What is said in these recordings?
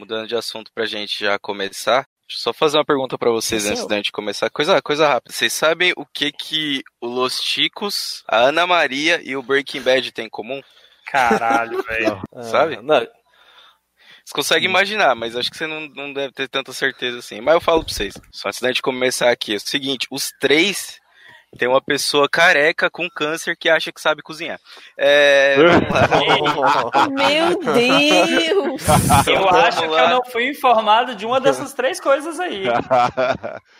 mudando de assunto pra gente já começar, deixa eu só fazer uma pergunta pra vocês antes da gente começar. Coisa, coisa rápida. Vocês sabem o que que o Los Ticos, a Ana Maria e o Breaking Bad têm em comum? Caralho, velho. Sabe? Ah, não, Você consegue imaginar, mas acho que você não, não deve ter tanta certeza assim. Mas eu falo pra vocês. Só antes da gente começar aqui. É o seguinte, os três tem uma pessoa careca com câncer que acha que sabe cozinhar. É. Meu Deus! Eu Vamos acho que eu não fui informado de uma dessas três coisas aí.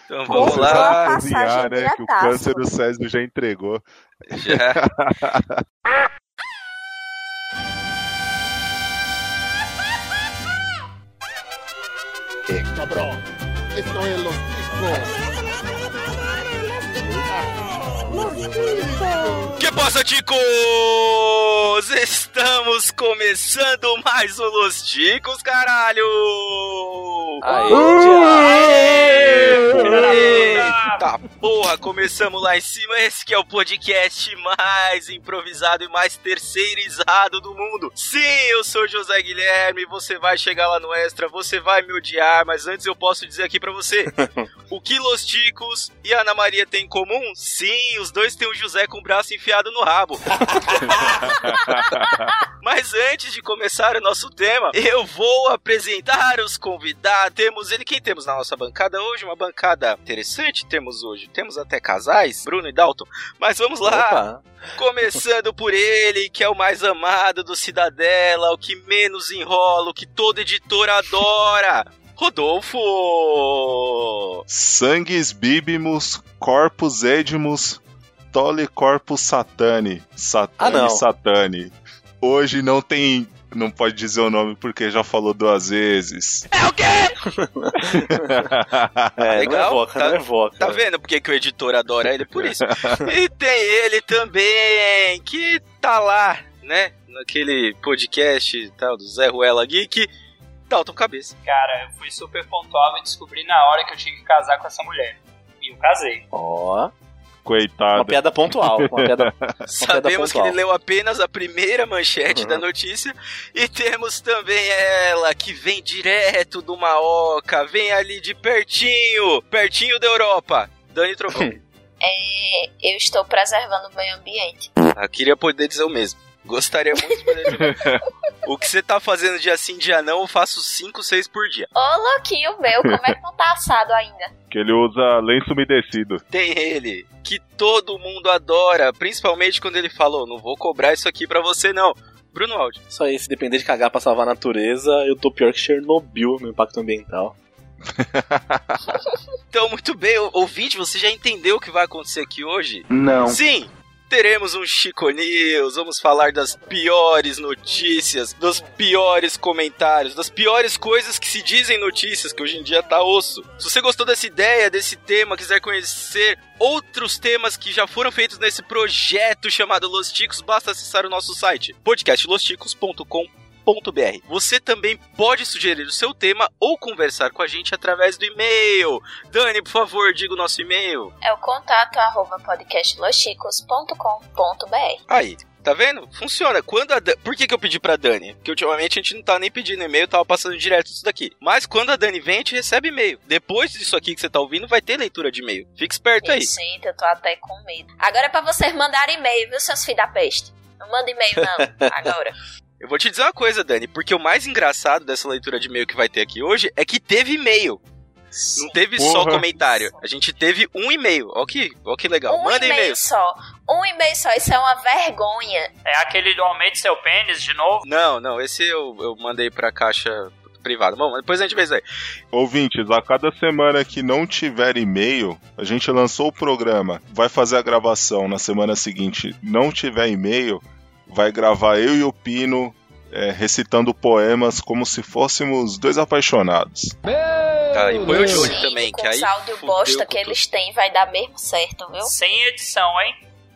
Então vamos lá. cozinhar, né? Que o câncer do Césio já entregou. Já. Cabrón, esto es los Que passa, ticos? Estamos começando mais um Los Ticos, caralho! Aê, Eita porra, começamos lá em cima. Esse que é o podcast mais improvisado e mais terceirizado do mundo. Sim, eu sou José Guilherme. Você vai chegar lá no Extra, você vai me odiar, mas antes eu posso dizer aqui pra você: o que Los Ticos e Ana Maria têm em comum? Sim, os dois têm um José com o braço enfiado no rabo. Mas antes de começar o nosso tema, eu vou apresentar os convidados. Temos ele, quem temos na nossa bancada hoje? Uma bancada interessante temos hoje. Temos até casais, Bruno e Dalton. Mas vamos lá, Opa. começando por ele, que é o mais amado do Cidadela, o que menos enrola, o que todo editor adora. Rodolfo! Sangues bibimus, corpus edimus, tole corpus satani. Satani, Ah, não. satani. Hoje não tem. Não pode dizer o nome porque já falou duas vezes. É o quê? É, Legal, não evoca, tá- não evoca. Tá vendo porque que o editor adora ele? Por isso. e tem ele também, que tá lá, né? Naquele podcast tal do Zé Ruela Geek, Dalton Cabeça. Cara, eu fui super pontual e descobri na hora que eu tinha que casar com essa mulher. E eu casei. Ó, uma Coitada. piada pontual. Uma piada... Sabemos que pontual. ele leu apenas a primeira manchete da notícia. E temos também ela, que vem direto do Maoca, vem ali de pertinho, pertinho da Europa. Dani Trovão. É, eu estou preservando o meio ambiente. Eu queria poder dizer o mesmo. Gostaria muito de o que você tá fazendo dia sim, dia não, eu faço 5, 6 por dia. Ô, louquinho meu, como é que não tá assado ainda? Que ele usa lenço umedecido. Tem ele, que todo mundo adora, principalmente quando ele falou: não vou cobrar isso aqui pra você, não. Bruno Aldi. Isso aí, se depender de cagar pra salvar a natureza, eu tô pior que Chernobyl no impacto ambiental. Então, muito bem, ouvinte, você já entendeu o que vai acontecer aqui hoje? Não. Sim! Teremos um Chico News, vamos falar das piores notícias, dos piores comentários, das piores coisas que se dizem notícias, que hoje em dia tá osso. Se você gostou dessa ideia, desse tema, quiser conhecer outros temas que já foram feitos nesse projeto chamado Los Ticos, basta acessar o nosso site, podcastlosticos.com.br. Você também pode sugerir o seu tema ou conversar com a gente através do e-mail. Dani, por favor, diga o nosso e-mail. É o contato arroba podcastlosticos.com.br. Aí, tá vendo? Funciona. Quando a Dan... Por que, que eu pedi pra Dani? Porque ultimamente a gente não tá nem pedindo e-mail, tava passando direto isso daqui. Mas quando a Dani vem, a gente recebe e-mail. Depois disso aqui que você tá ouvindo, vai ter leitura de e-mail. Fique esperto aí. Gente, eu tô até com medo. Agora é pra vocês mandarem e-mail, viu, seus filhos da peste? Não manda e-mail, não. Agora. Eu vou te dizer uma coisa, Dani, porque o mais engraçado dessa leitura de e-mail que vai ter aqui hoje é que teve e-mail. Não teve só Porra. comentário. A gente teve um e-mail. Ó que, ó que legal. Um Manda e-mail e-mail. só. Um e-mail só. Isso é uma vergonha. É aquele do aumente seu pênis de novo? Não, não, esse eu, eu mandei pra caixa privada. Bom, depois a gente vê isso aí. Ouvintes, a cada semana que não tiver e-mail, a gente lançou o programa, vai fazer a gravação na semana seguinte, não tiver e-mail, vai gravar eu e o Pino é, recitando poemas como se fôssemos dois apaixonados. Tá, e põe o Gente, também, com que aí. os áudio bosta que eles têm, vai dar mesmo certo, viu? Sem edição, hein?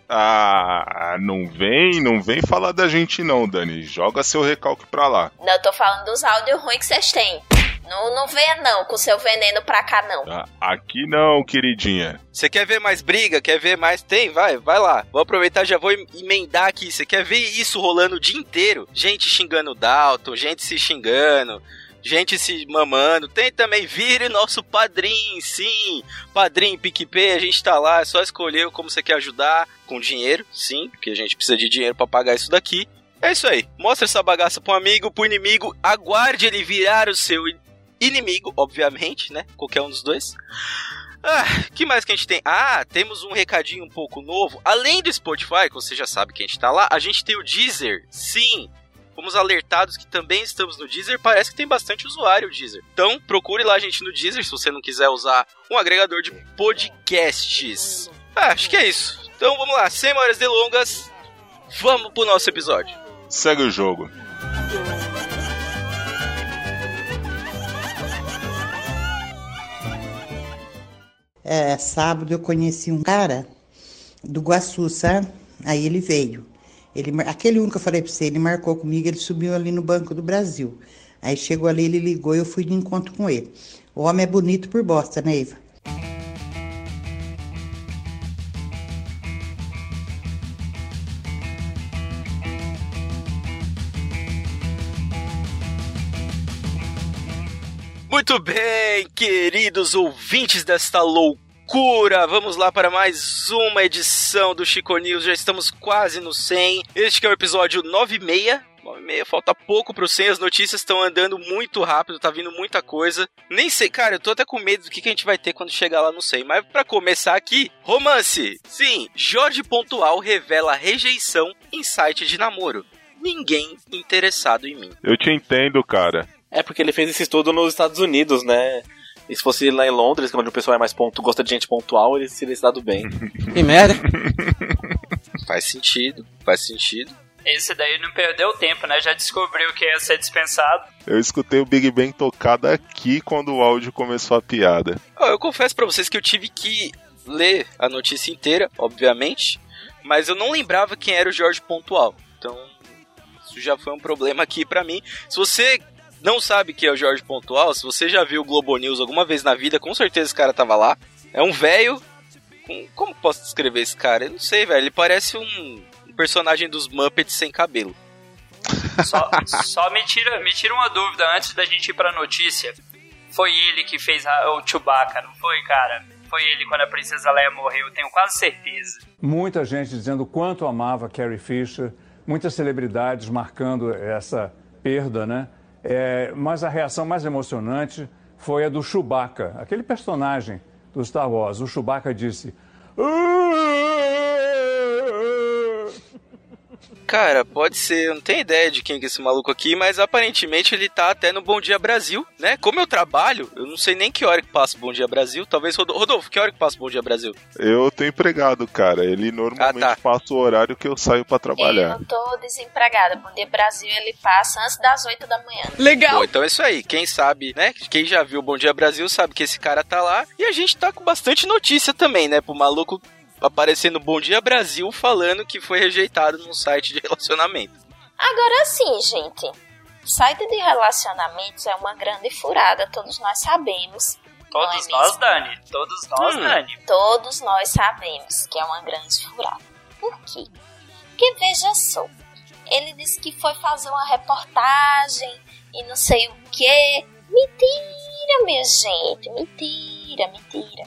Ah, não vem, não vem falar da gente não, Dani. Joga seu recalque pra lá. Não, eu tô falando dos áudios ruins que vocês têm. Não, não venha não com seu veneno pra cá, não. tá? Aqui não, queridinha. Você quer ver mais briga? Quer ver mais? Tem, vai, vai lá. Vou aproveitar, já vou em- emendar aqui. Você quer ver isso rolando o dia inteiro? Gente xingando o Dalton, gente se xingando, gente se mamando. Tem também Vire Nosso Padrim, sim. Padrim, PicPay, a gente tá lá, é só escolher como você quer ajudar. Com dinheiro, sim, porque a gente precisa de dinheiro para pagar isso daqui. É isso aí. Mostra essa bagaça pro amigo, pro inimigo. Aguarde ele virar o seu inimigo, obviamente, né? Qualquer um dos dois. Ah, que mais que a gente tem? Ah, temos um recadinho um pouco novo. Além do Spotify, que você já sabe que a gente tá lá, a gente tem o Deezer. Sim, fomos alertados que também estamos no Deezer. Parece que tem bastante usuário o Deezer. Então, procure lá a gente no Deezer se você não quiser usar um agregador de podcasts. Ah, acho que é isso. Então vamos lá, sem maiores delongas, vamos pro nosso episódio. Segue o jogo. É, sábado eu conheci um cara do Guaçu, sabe? Aí ele veio. Ele, aquele um que eu falei pra você, ele marcou comigo, ele subiu ali no Banco do Brasil. Aí chegou ali, ele ligou e eu fui de encontro com ele. O homem é bonito por bosta, né, Iva? Muito bem, queridos ouvintes desta loucura, vamos lá para mais uma edição do Chico News, já estamos quase no 100. Este é o episódio 96. 96, falta pouco pro 100, as notícias estão andando muito rápido, tá vindo muita coisa. Nem sei, cara, eu tô até com medo do que, que a gente vai ter quando chegar lá no 100. Mas para começar aqui, romance. Sim, Jorge Pontual revela rejeição em site de namoro. Ninguém interessado em mim. Eu te entendo, cara. É porque ele fez esse estudo nos Estados Unidos, né? E se fosse lá em Londres, que é onde o pessoal é mais ponto, gosta de gente pontual, ele seria se dado bem. Que merda. Faz sentido, faz sentido. Esse daí não perdeu tempo, né? Já descobriu que ia ser dispensado. Eu escutei o Big Bang tocar daqui quando o áudio começou a piada. Ó, eu confesso pra vocês que eu tive que ler a notícia inteira, obviamente, mas eu não lembrava quem era o Jorge Pontual. Então, isso já foi um problema aqui pra mim. Se você não sabe quem é o Jorge Pontual, se você já viu o Globo News alguma vez na vida, com certeza esse cara tava lá. É um velho. com- Como posso descrever esse cara? Eu não sei, velho. Ele parece um personagem dos Muppets sem cabelo. Só, só me, tira, me tira uma dúvida antes da gente ir pra notícia. Foi ele que fez a- o Chewbacca, não foi, cara? Foi ele quando a Princesa Leia morreu, tenho quase certeza. Muita gente dizendo o quanto amava Carrie Fisher, muitas celebridades marcando essa perda, né? É, mas a reação mais emocionante foi a do Chewbacca, aquele personagem do Star Wars. O Chewbacca disse. Cara, pode ser, eu não tenho ideia de quem que é esse maluco aqui, mas aparentemente ele tá até no Bom Dia Brasil, né? Como eu trabalho, eu não sei nem que hora que passa o Bom Dia Brasil. Talvez Rodolfo, Rodolfo que hora que passa o Bom Dia Brasil? Eu tô empregado, cara. Ele normalmente Ah, tá. passa o horário que eu saio pra Eu trabalhar. não tô desempregada. Bom Dia Brasil ele passa antes das 8 da manhã. Legal. Bom, então é isso aí. Quem sabe, né? Quem já viu o Bom Dia Brasil sabe que esse cara tá lá. E a gente tá com bastante notícia também, né? Pro maluco aparecer no Bom Dia Brasil falando que foi rejeitado num site de relacionamento. Agora sim, gente. Site de relacionamentos é uma grande furada, todos nós sabemos. Todos Não é nós, mesmo? Dani. Todos nós, Hum. Dani. Todos nós sabemos que é uma grande furada. Por quê? Porque veja só, ele disse que foi fazer uma reportagem e não sei o quê. Mentira, minha gente, mentira, mentira.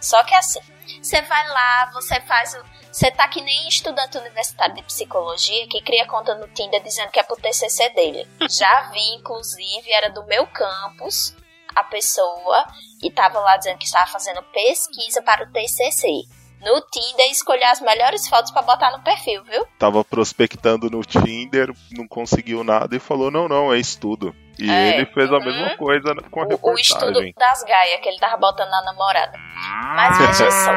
Só que assim, você vai lá, você faz o. Você tá que nem estudante universitário de psicologia que cria conta no Tinder dizendo que é pro TCC dele. Já vi, inclusive, era do meu campus a pessoa e tava lá dizendo que estava fazendo pesquisa para o TCC. No Tinder, escolher as melhores fotos para botar no perfil, viu? Tava prospectando no Tinder, não conseguiu nada e falou: não, não, é estudo. E É, ele fez a uhum. mesma coisa com a O, o estudo reportagem. das gaias que ele tava botando na namorada. Mas veja só,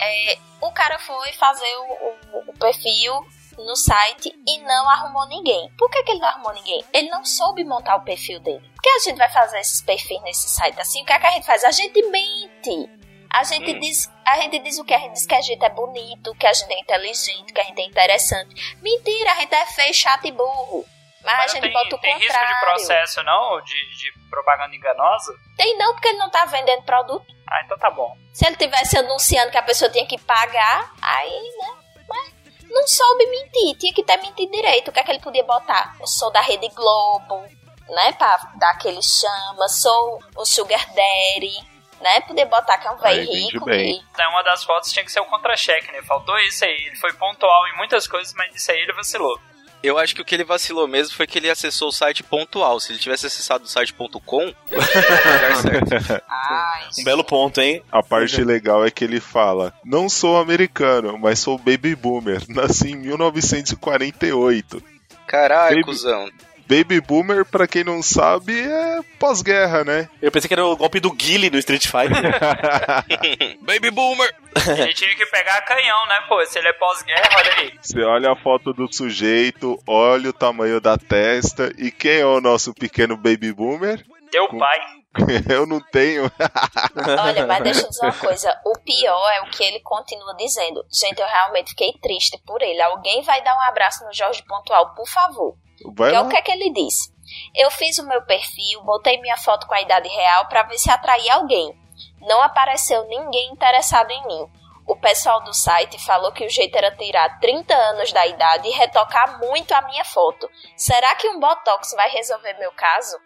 é, o cara foi fazer o, o- o perfil no site e não arrumou ninguém. Por que, que ele não arrumou ninguém? Ele não soube montar o perfil dele. Por que a gente vai fazer esses perfis nesse site assim? O que, é que a gente faz? A gente mente. A gente, diz, a gente diz o que? A gente diz que a gente é bonito, que a gente é inteligente, que a gente é interessante. Mentira, a gente é feio, chato e burro. Mas, Mas a gente tem, bota o tem risco contrário. de processo, não? De, de propaganda enganosa? Tem não, porque ele não tá vendendo produto. Ah, então tá bom. Se ele tivesse anunciando que a pessoa tinha que pagar, aí, né? Mas não soube mentir, tinha que ter mentido direito. O que é que ele podia botar? Eu sou da Rede Globo, né? Pra dar aquele chama, sou o Sugar Daddy, né? Poder botar que é um velho rico. bem. que- Então, uma das fotos tinha que ser o contra-cheque, né? Faltou isso aí. Ele foi pontual em muitas coisas, mas isso aí ele vacilou. Eu acho que o que ele vacilou mesmo foi que ele acessou o site pontual. Se ele tivesse acessado o site ponto .com, ia dar certo. Ai, Um belo ponto, hein? A parte legal é que ele fala: Não sou americano, mas sou baby boomer. Nasci em 1948. Caralho, Baby- cuzão. Baby boomer, pra quem não sabe, é pós-guerra, né? Eu pensei que era o golpe do Guile no Street Fighter. Baby Boomer! Ele tinha que pegar canhão, né, pô? Se ele é pós-guerra, olha aí. Você olha a foto do sujeito, olha o tamanho da testa. E quem é o nosso pequeno baby boomer? Teu pai. Eu não tenho. Olha, mas deixa eu dizer uma coisa. O pior é o que ele continua dizendo. Gente, eu realmente fiquei triste por ele. Alguém vai dar um abraço no Jorge Pontual, por favor. Vai é lá. o que é que ele disse? Eu fiz o meu perfil, botei minha foto com a idade real pra ver se atraía alguém. Não apareceu ninguém interessado em mim. O pessoal do site falou que o jeito era tirar 30 anos da idade e retocar muito a minha foto. Será que um botox vai resolver meu caso?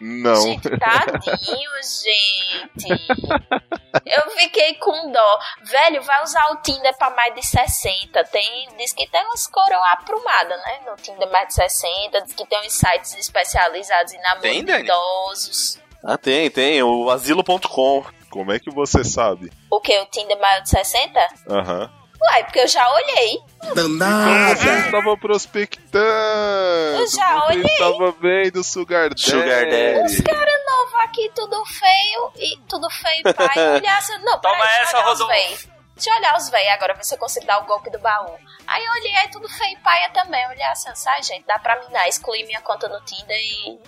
Não. Gente, tadinho, gente. Eu fiquei com dó. Velho, vai usar o Tinder pra mais de 60. Tem, diz que tem umas coroas aprumadas, né? No Tinder mais de 60. Diz que tem uns sites especializados em namoro Tem, de Dani? idosos. ah, tem, tem. O asilo.com. Como é que você sabe? O que? O Tinder maior de 60? Aham. Uai, porque eu já olhei. Você estava prospectando. Eu já você olhei. estava vendo Sugar Daddy. Sugar Daddy. Os caras novos aqui, tudo feio. E tudo feio, pai. Olhar assim, não, Toma peraí, deixa essa, eu olhar os Rodolfo. véi. Deixa eu olhar os véi agora, ver se eu consigo dar o golpe do baú. Aí eu olhei, aí tudo feio, paia também. Olhei assim, sai, gente, dá pra minar. Excluir minha conta no Tinder e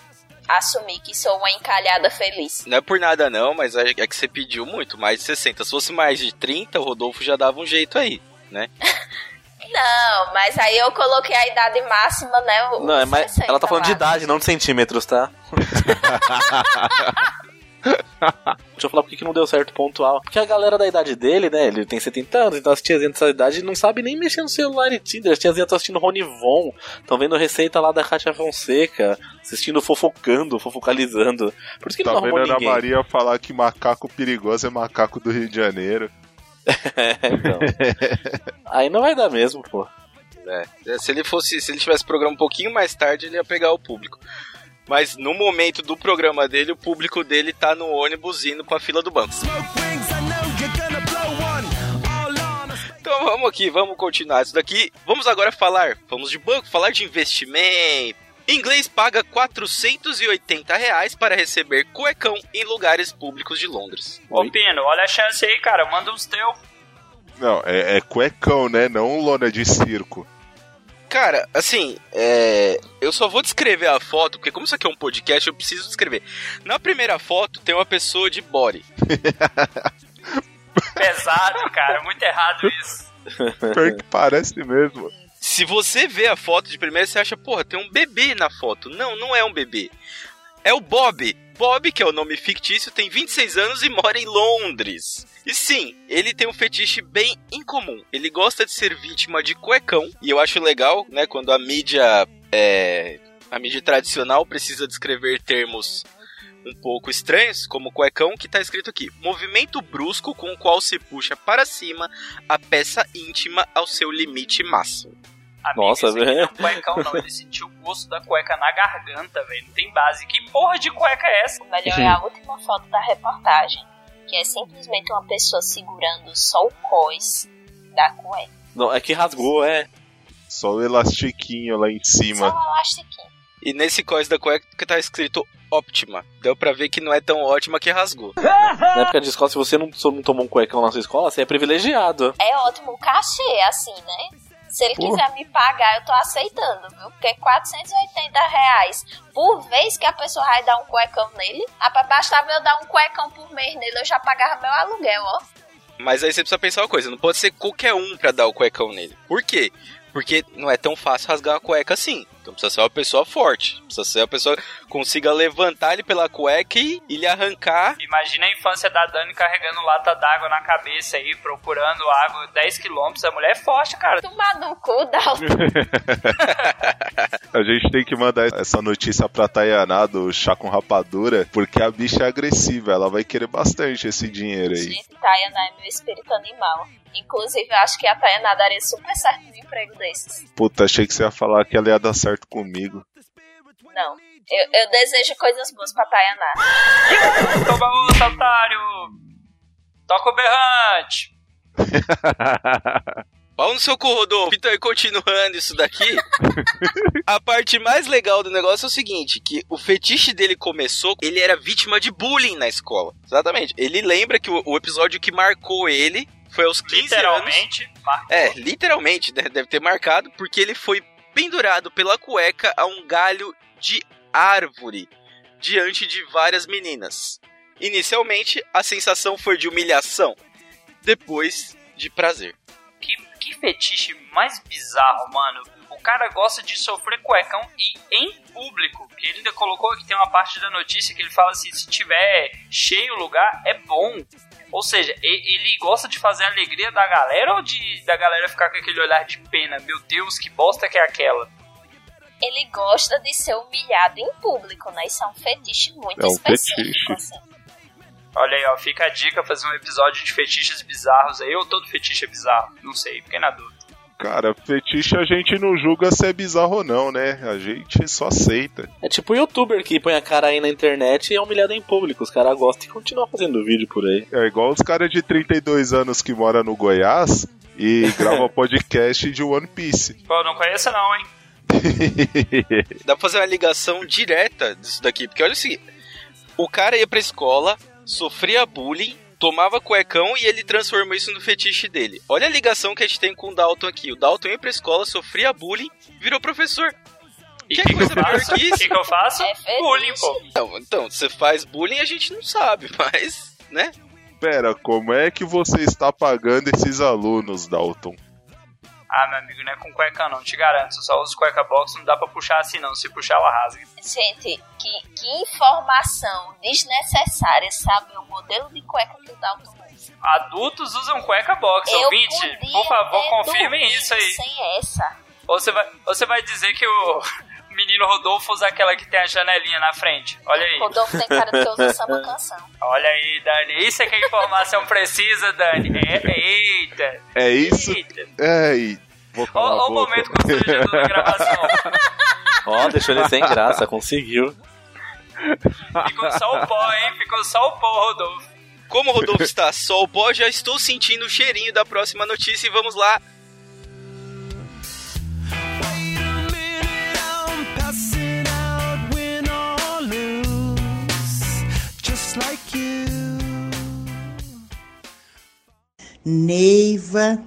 assumir que sou uma encalhada feliz. Não é por nada não, mas é é que você pediu muito, mais de 60. Se fosse mais de 30, o Rodolfo já dava um jeito aí, né? Não, mas aí eu coloquei a idade máxima, né? Não, é 60 ela tá falando de idade, não de centímetros, tá? Deixa eu falar por que não deu certo pontual. Porque a galera da idade dele, né? Ele tem 70 anos, então as tiazinhas dessa idade não sabe nem mexer no celular e Tinder. As tiazinhas estão assistindo Rony Von, estão vendo receita lá da Cátia Fonseca, assistindo fofocando, fofocalizando. Por isso que ele Tá não vendo Ana ninguém. Maria falar que macaco perigoso é macaco do Rio de Janeiro. É, então. Aí não vai dar mesmo, pô. É, Se ele fosse, se ele tivesse programa um pouquinho mais tarde, ele ia pegar o público. Mas no momento do programa dele, o público dele tá no ônibus indo pra fila do banco. Então vamos aqui, vamos continuar isso daqui. Vamos agora falar, vamos de banco, falar de investimento. Inglês paga 480 reais para receber cuecão em lugares públicos de Londres. Ô, Pino, olha a chance aí, cara. Manda uns teu. Não, é, é cuecão, né? Não lona de circo. Cara, assim, é, eu só vou descrever a foto, porque como isso aqui é um podcast, eu preciso descrever. Na primeira foto tem uma pessoa de body. Pesado, cara. Muito errado isso. Pior que parece mesmo. Se você vê a foto de primeira, você acha, porra, tem um bebê na foto. Não, não é um bebê. É o Bob. Bob, que é o nome fictício, tem 26 anos e mora em Londres. E sim, ele tem um fetiche bem incomum. Ele gosta de ser vítima de cuecão. E eu acho legal, né, quando a mídia é, a mídia tradicional precisa descrever termos um pouco estranhos, como cuecão, que tá escrito aqui: movimento brusco com o qual se puxa para cima a peça íntima ao seu limite máximo. Amigo, Nossa, velho. não é um cuecão, não. Ele sentiu o gosto da cueca na garganta, velho. Não tem base. Que porra de cueca é essa? O melhor é a última foto da reportagem, que é simplesmente uma pessoa segurando só o cós da cueca. Não, é que rasgou, é. Só o elastiquinho lá em Só cima. um elastiquinho. E nesse cós da cueca tá escrito óptima. Deu pra ver que não é tão ótima que rasgou. Na época de escola, se você não, não tomou um cuecão na sua escola, você é privilegiado. É ótimo o cachê, assim, né? Se ele Porra. quiser me pagar, eu tô aceitando, viu? Porque é 480 reais por vez que a pessoa vai dar um cuecão nele. Rapaz, bastava eu dar um cuecão por mês nele, eu já pagava meu aluguel, ó. Mas aí você precisa pensar uma coisa: não pode ser qualquer um pra dar o cuecão nele. Por quê? Porque não é tão fácil rasgar uma cueca assim. Então precisa ser uma pessoa forte. Precisa ser uma pessoa que consiga levantar ele pela cueca e, e lhe arrancar. Imagina a infância da Dani carregando lata d'água na cabeça aí, procurando água 10 quilômetros. A mulher é forte, cara. Tomar no cu, Dalton. A gente tem que mandar essa notícia pra Tayaná do chá com rapadura, porque a bicha é agressiva, ela vai querer bastante esse dinheiro aí. Gente, Tayana é meu espírito animal. Inclusive, eu acho que a Tayana daria super certo num emprego desses. Puta, achei que você ia falar que ela ia dar certo comigo. Não. Eu, eu desejo coisas boas pra Tayana. Toma outra, otário! Toca o berrante! Pau no seu cu, Rodolfo. Então, e continuando isso daqui, a parte mais legal do negócio é o seguinte, que o fetiche dele começou, ele era vítima de bullying na escola. Exatamente. Ele lembra que o, o episódio que marcou ele foi aos 15 anos. Literalmente, marcou. É, literalmente, né? deve ter marcado, porque ele foi pendurado pela cueca a um galho de árvore diante de várias meninas. Inicialmente, a sensação foi de humilhação, depois de prazer. Que, que fetiche mais bizarro, mano. O cara gosta de sofrer cuecão e em público. Que ele ainda colocou que tem uma parte da notícia que ele fala assim: se tiver cheio o lugar, é bom. Ou seja, ele gosta de fazer a alegria da galera ou de da galera ficar com aquele olhar de pena? Meu Deus, que bosta que é aquela. Ele gosta de ser humilhado em público, né? Isso é um fetiche muito É um específico, fetiche. assim. Olha aí, ó, fica a dica fazer um episódio de fetiches bizarros aí, ou todo fetiche é bizarro? Não sei, fiquei na dúvida. Cara, fetiche a gente não julga se é bizarro ou não, né? A gente só aceita. É tipo o youtuber que põe a cara aí na internet e é humilhado em público. Os caras gostam e continuam fazendo vídeo por aí. É igual os caras de 32 anos que moram no Goiás e gravam podcast de One Piece. Pô, não conheço não, hein? Dá pra fazer uma ligação direta disso daqui, porque olha o seguinte: o cara ia pra escola, sofria bullying, tomava cuecão e ele transformou isso no fetiche dele. Olha a ligação que a gente tem com o Dalton aqui. O Dalton ia pra escola, sofria bullying, virou professor. E Que o que, que eu coisa melhor faço? que que, que eu faço? É fetiche. Bullying, pô. Então, então, você faz bullying a gente não sabe, mas, né? Pera, como é que você está pagando esses alunos, Dalton? Ah, meu amigo, não é com cueca não, te garanto. Eu só uso cueca box, não dá pra puxar assim não. Se puxar, ela rasga. Gente, que, que informação desnecessária, sabe? O modelo de cueca que o Dalton usa. Adultos usam cueca box, Eu ouvinte. Por favor, confirmem isso aí. Sem essa. Ou você vai, ou você vai dizer que o menino Rodolfo usa aquela que tem a janelinha na frente. Olha aí. Rodolfo tem cara de que usa samba canção. Olha aí, Dani. Isso é que a informação precisa, Dani. É, eita. É isso? Eita. Ei, vou falar ó o momento constrangedor da gravação. Ó, deixou ele sem graça, conseguiu. Ficou só o pó, hein? Ficou só o pó, Rodolfo. Como o Rodolfo está só o pó, já estou sentindo o cheirinho da próxima notícia e vamos lá. Neiva.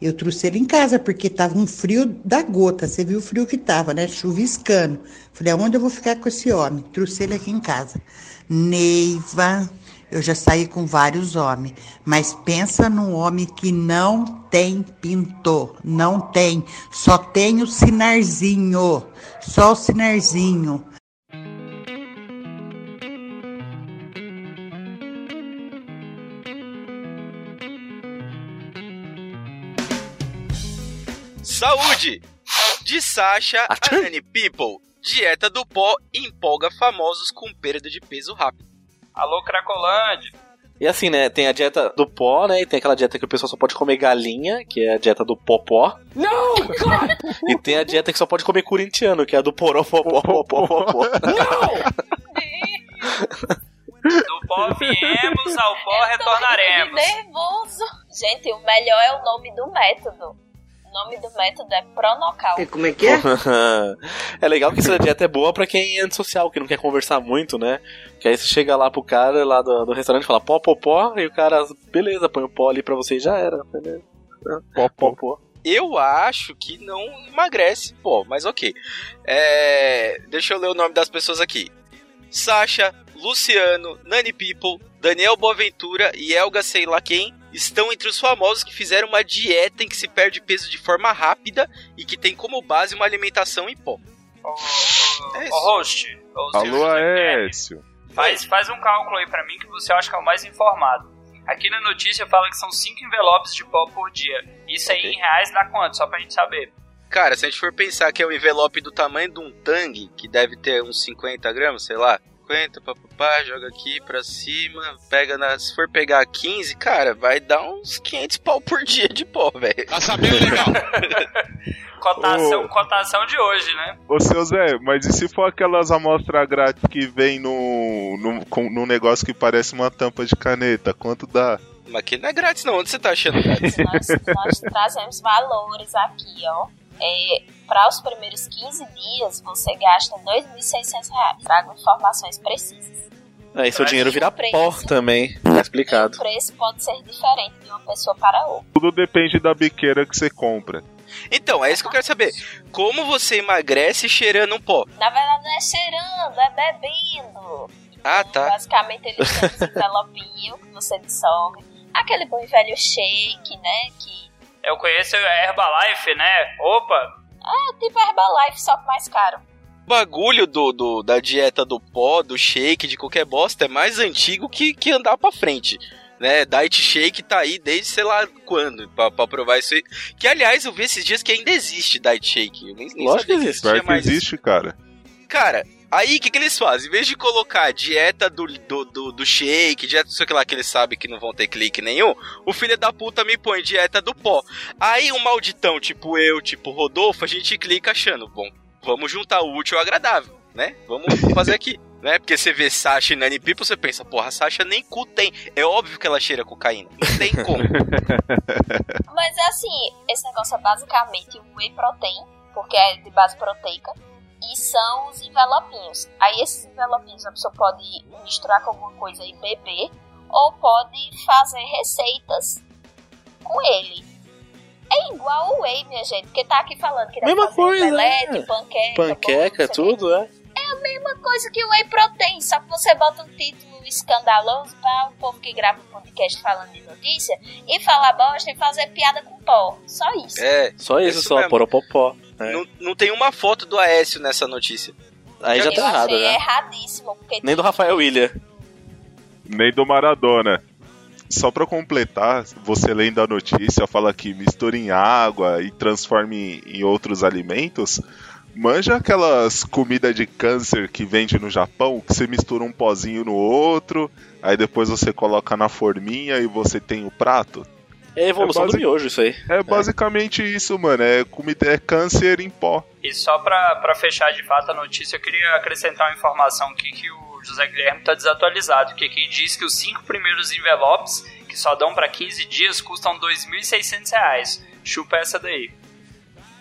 Eu trouxe ele em casa porque tava um frio da gota. Você viu o frio que tava, né? Chuviscando. Falei, aonde eu vou ficar com esse homem? Trouxe ele aqui em casa. Neiva. Eu já saí com vários homens, mas pensa num homem que não tem pintor, não tem, só tem o sinarzinho, só o sinarzinho. Saúde! De Sasha a Nani People. Dieta do pó empolga famosos com perda de peso rápido. Alô, Cracolândia. E assim, né, tem a dieta do pó, né, e tem aquela dieta que o pessoal só pode comer galinha, que é a dieta do popó. Não! e tem a dieta que só pode comer corintiano, que é a do poró, popó, popó, popó. Do pó viemos, ao pó retornaremos. Nervoso. Gente, o melhor é o nome do método. O nome do método é Pronocal. Como é que é? é legal que essa dieta é boa pra quem é antissocial, que não quer conversar muito, né? Que aí você chega lá pro cara lá do, do restaurante e fala pó, pó, pó, e o cara, beleza, põe o pó ali pra você e já era, beleza. Pó, Pó, pó. Eu acho que não emagrece, pô, mas ok. É, deixa eu ler o nome das pessoas aqui: Sasha, Luciano, Nani People, Daniel Boaventura e Elga sei lá quem estão entre os famosos que fizeram uma dieta em que se perde peso de forma rápida e que tem como base uma alimentação em pó. Ô, ô, É host. seu Alô, Aécio. Faz, faz um cálculo aí pra mim que você acha que é o mais informado. Aqui na notícia fala que são 5 envelopes de pó por dia. Isso aí Ok. em reais dá quanto? Só pra gente saber. Cara, se a gente for pensar que é um envelope do tamanho de um tangue, que deve ter uns 50 gramas, sei lá. 50, papapá, joga aqui pra cima, pega na. Se for pegar 15, cara, vai dar uns 500 pau por dia de pó, velho. Tá sabendo legal. Cotação, Ô. cotação de hoje, né? Ô, seu Zé, mas e se for aquelas amostras grátis que vem no, no, com, num negócio que parece uma tampa de caneta? Quanto dá? Mas aqui não é grátis, não. Onde você tá achando grátis? Nós, nós trazemos valores aqui, ó. É, para os primeiros 15 dias, você gasta 2.600 reais. Trago informações precisas. Aí seu dinheiro vira Preço. pó também. Tá explicado. O preço pode ser diferente de uma pessoa para outra. Tudo depende da biqueira que você compra. Então, é isso que eu quero saber. Como você emagrece cheirando um pó? Na verdade, não é cheirando, é bebendo. Ah, tá. Basicamente, ele tem esse envelopinho que você dissolve. Aquele bom e velho shake, né? Que Eu conheço a Herbalife, né? Opa! é tipo Herbalife, só que mais caro. O bagulho do, do- da dieta do pó, do shake, de qualquer bosta, é mais antigo que, que andar pra frente. Né, Diet Shake tá aí desde sei lá quando, pra, pra provar isso aí. Que aliás, eu vi esses dias que ainda existe Diet Shake. Eu nem, nem Lógico sabia que existe. que existe, cara. Cara, aí o que, que eles fazem? Em vez de colocar dieta do, do, do, do shake, dieta sei lá que eles sabem que não vão ter clique nenhum, o filho da puta me põe dieta do pó. Aí um malditão, tipo eu, tipo Rodolfo, a gente clica achando, bom, vamos juntar o útil ao agradável, né? Vamos fazer aqui. Né? Porque você vê Sasha e Nani People, você pensa, porra, Sasha nem cu tem. É óbvio que ela cheira cocaína. Não tem como. Mas é assim, esse negócio é basicamente um whey protein, porque é de base proteica, e são os envelopinhos. Aí esses envelopinhos a pessoa pode misturar com alguma coisa e beber, ou pode fazer receitas com ele. É igual o whey, minha gente, porque tá aqui falando que dá Mesma coisa, omelete, é. panqueca, Panqueca, quê. tudo, é. mesma coisa que o whey protein, só que você bota um título escandaloso para o povo que grava um podcast falando de notícia e falar bosta e fazer piada com pó. Só isso. É. Só isso, Isso só, poropopó. É. Não, não tem uma foto do Aécio nessa notícia. Aí já Eu tá errado, achei né? erradíssimo, porque Nem do Rafael William. Nem do Maradona. Só pra completar, você lendo a notícia, fala que mistura em água e transforma em, em outros alimentos. Manja aquelas comidas de câncer que vende no Japão, que você mistura um pozinho no outro, aí depois você coloca na forminha e você tem o prato? É a evolução É basic- do miojo, isso aí. É basicamente isso, mano. É comida, é câncer em pó. E só pra, pra fechar de fato a notícia, eu queria acrescentar uma informação aqui que o José Guilherme tá desatualizado, que aqui diz que os cinco primeiros envelopes, que só dão pra 15 dias, custam 2.600 reais. Chupa essa daí.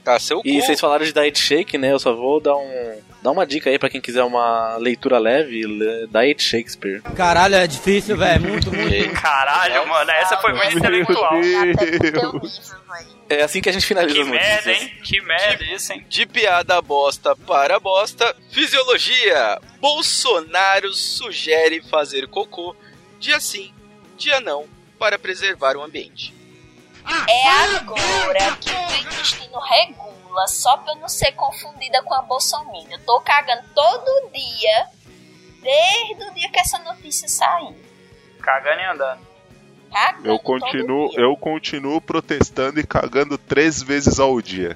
Ah, seu E cu. vocês falaram de Diet Shake, né? Eu só vou dar um. Dar uma dica aí pra quem quiser uma leitura leve, lê Diet Shakespeare. Caralho, é difícil, velho. Muito, muito. Caralho, mano, essa foi muito intelectual. Velho. É assim que a gente finaliza Que merda, hein? Que merda isso, hein? De piada bosta para bosta, fisiologia. Bolsonaro sugere fazer cocô dia sim, dia não, para preservar o ambiente. É agora que o intestino regula, só pra eu não ser confundida com a Bolsonaro. Eu tô cagando todo dia, desde o dia que essa notícia saiu. Cagando e andando. Cagando Eu todo continuo, dia. eu continuo protestando e cagando três vezes ao dia.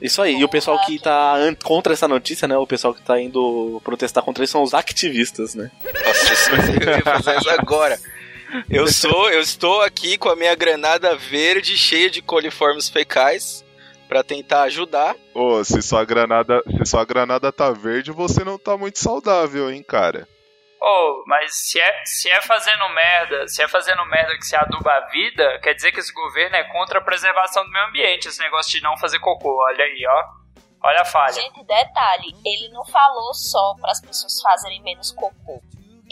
Isso aí, e o pessoal que tá contra essa notícia, né? O pessoal que tá indo protestar contra isso são os ativistas, né? Nossa, isso- eu ia fazer isso agora. Eu sou, eu estou aqui com a minha granada verde cheia de coliformes fecais para tentar ajudar. Ô, se sua granada, se sua granada tá verde, você não tá muito saudável, hein, cara. Oh, mas se é, se é fazendo merda, se é fazendo merda que se aduba a vida, quer dizer que esse governo é contra a preservação do meio ambiente, esse negócio de não fazer cocô. Olha aí, ó. Olha a falha. Gente, detalhe, ele não falou só para as pessoas fazerem menos cocô.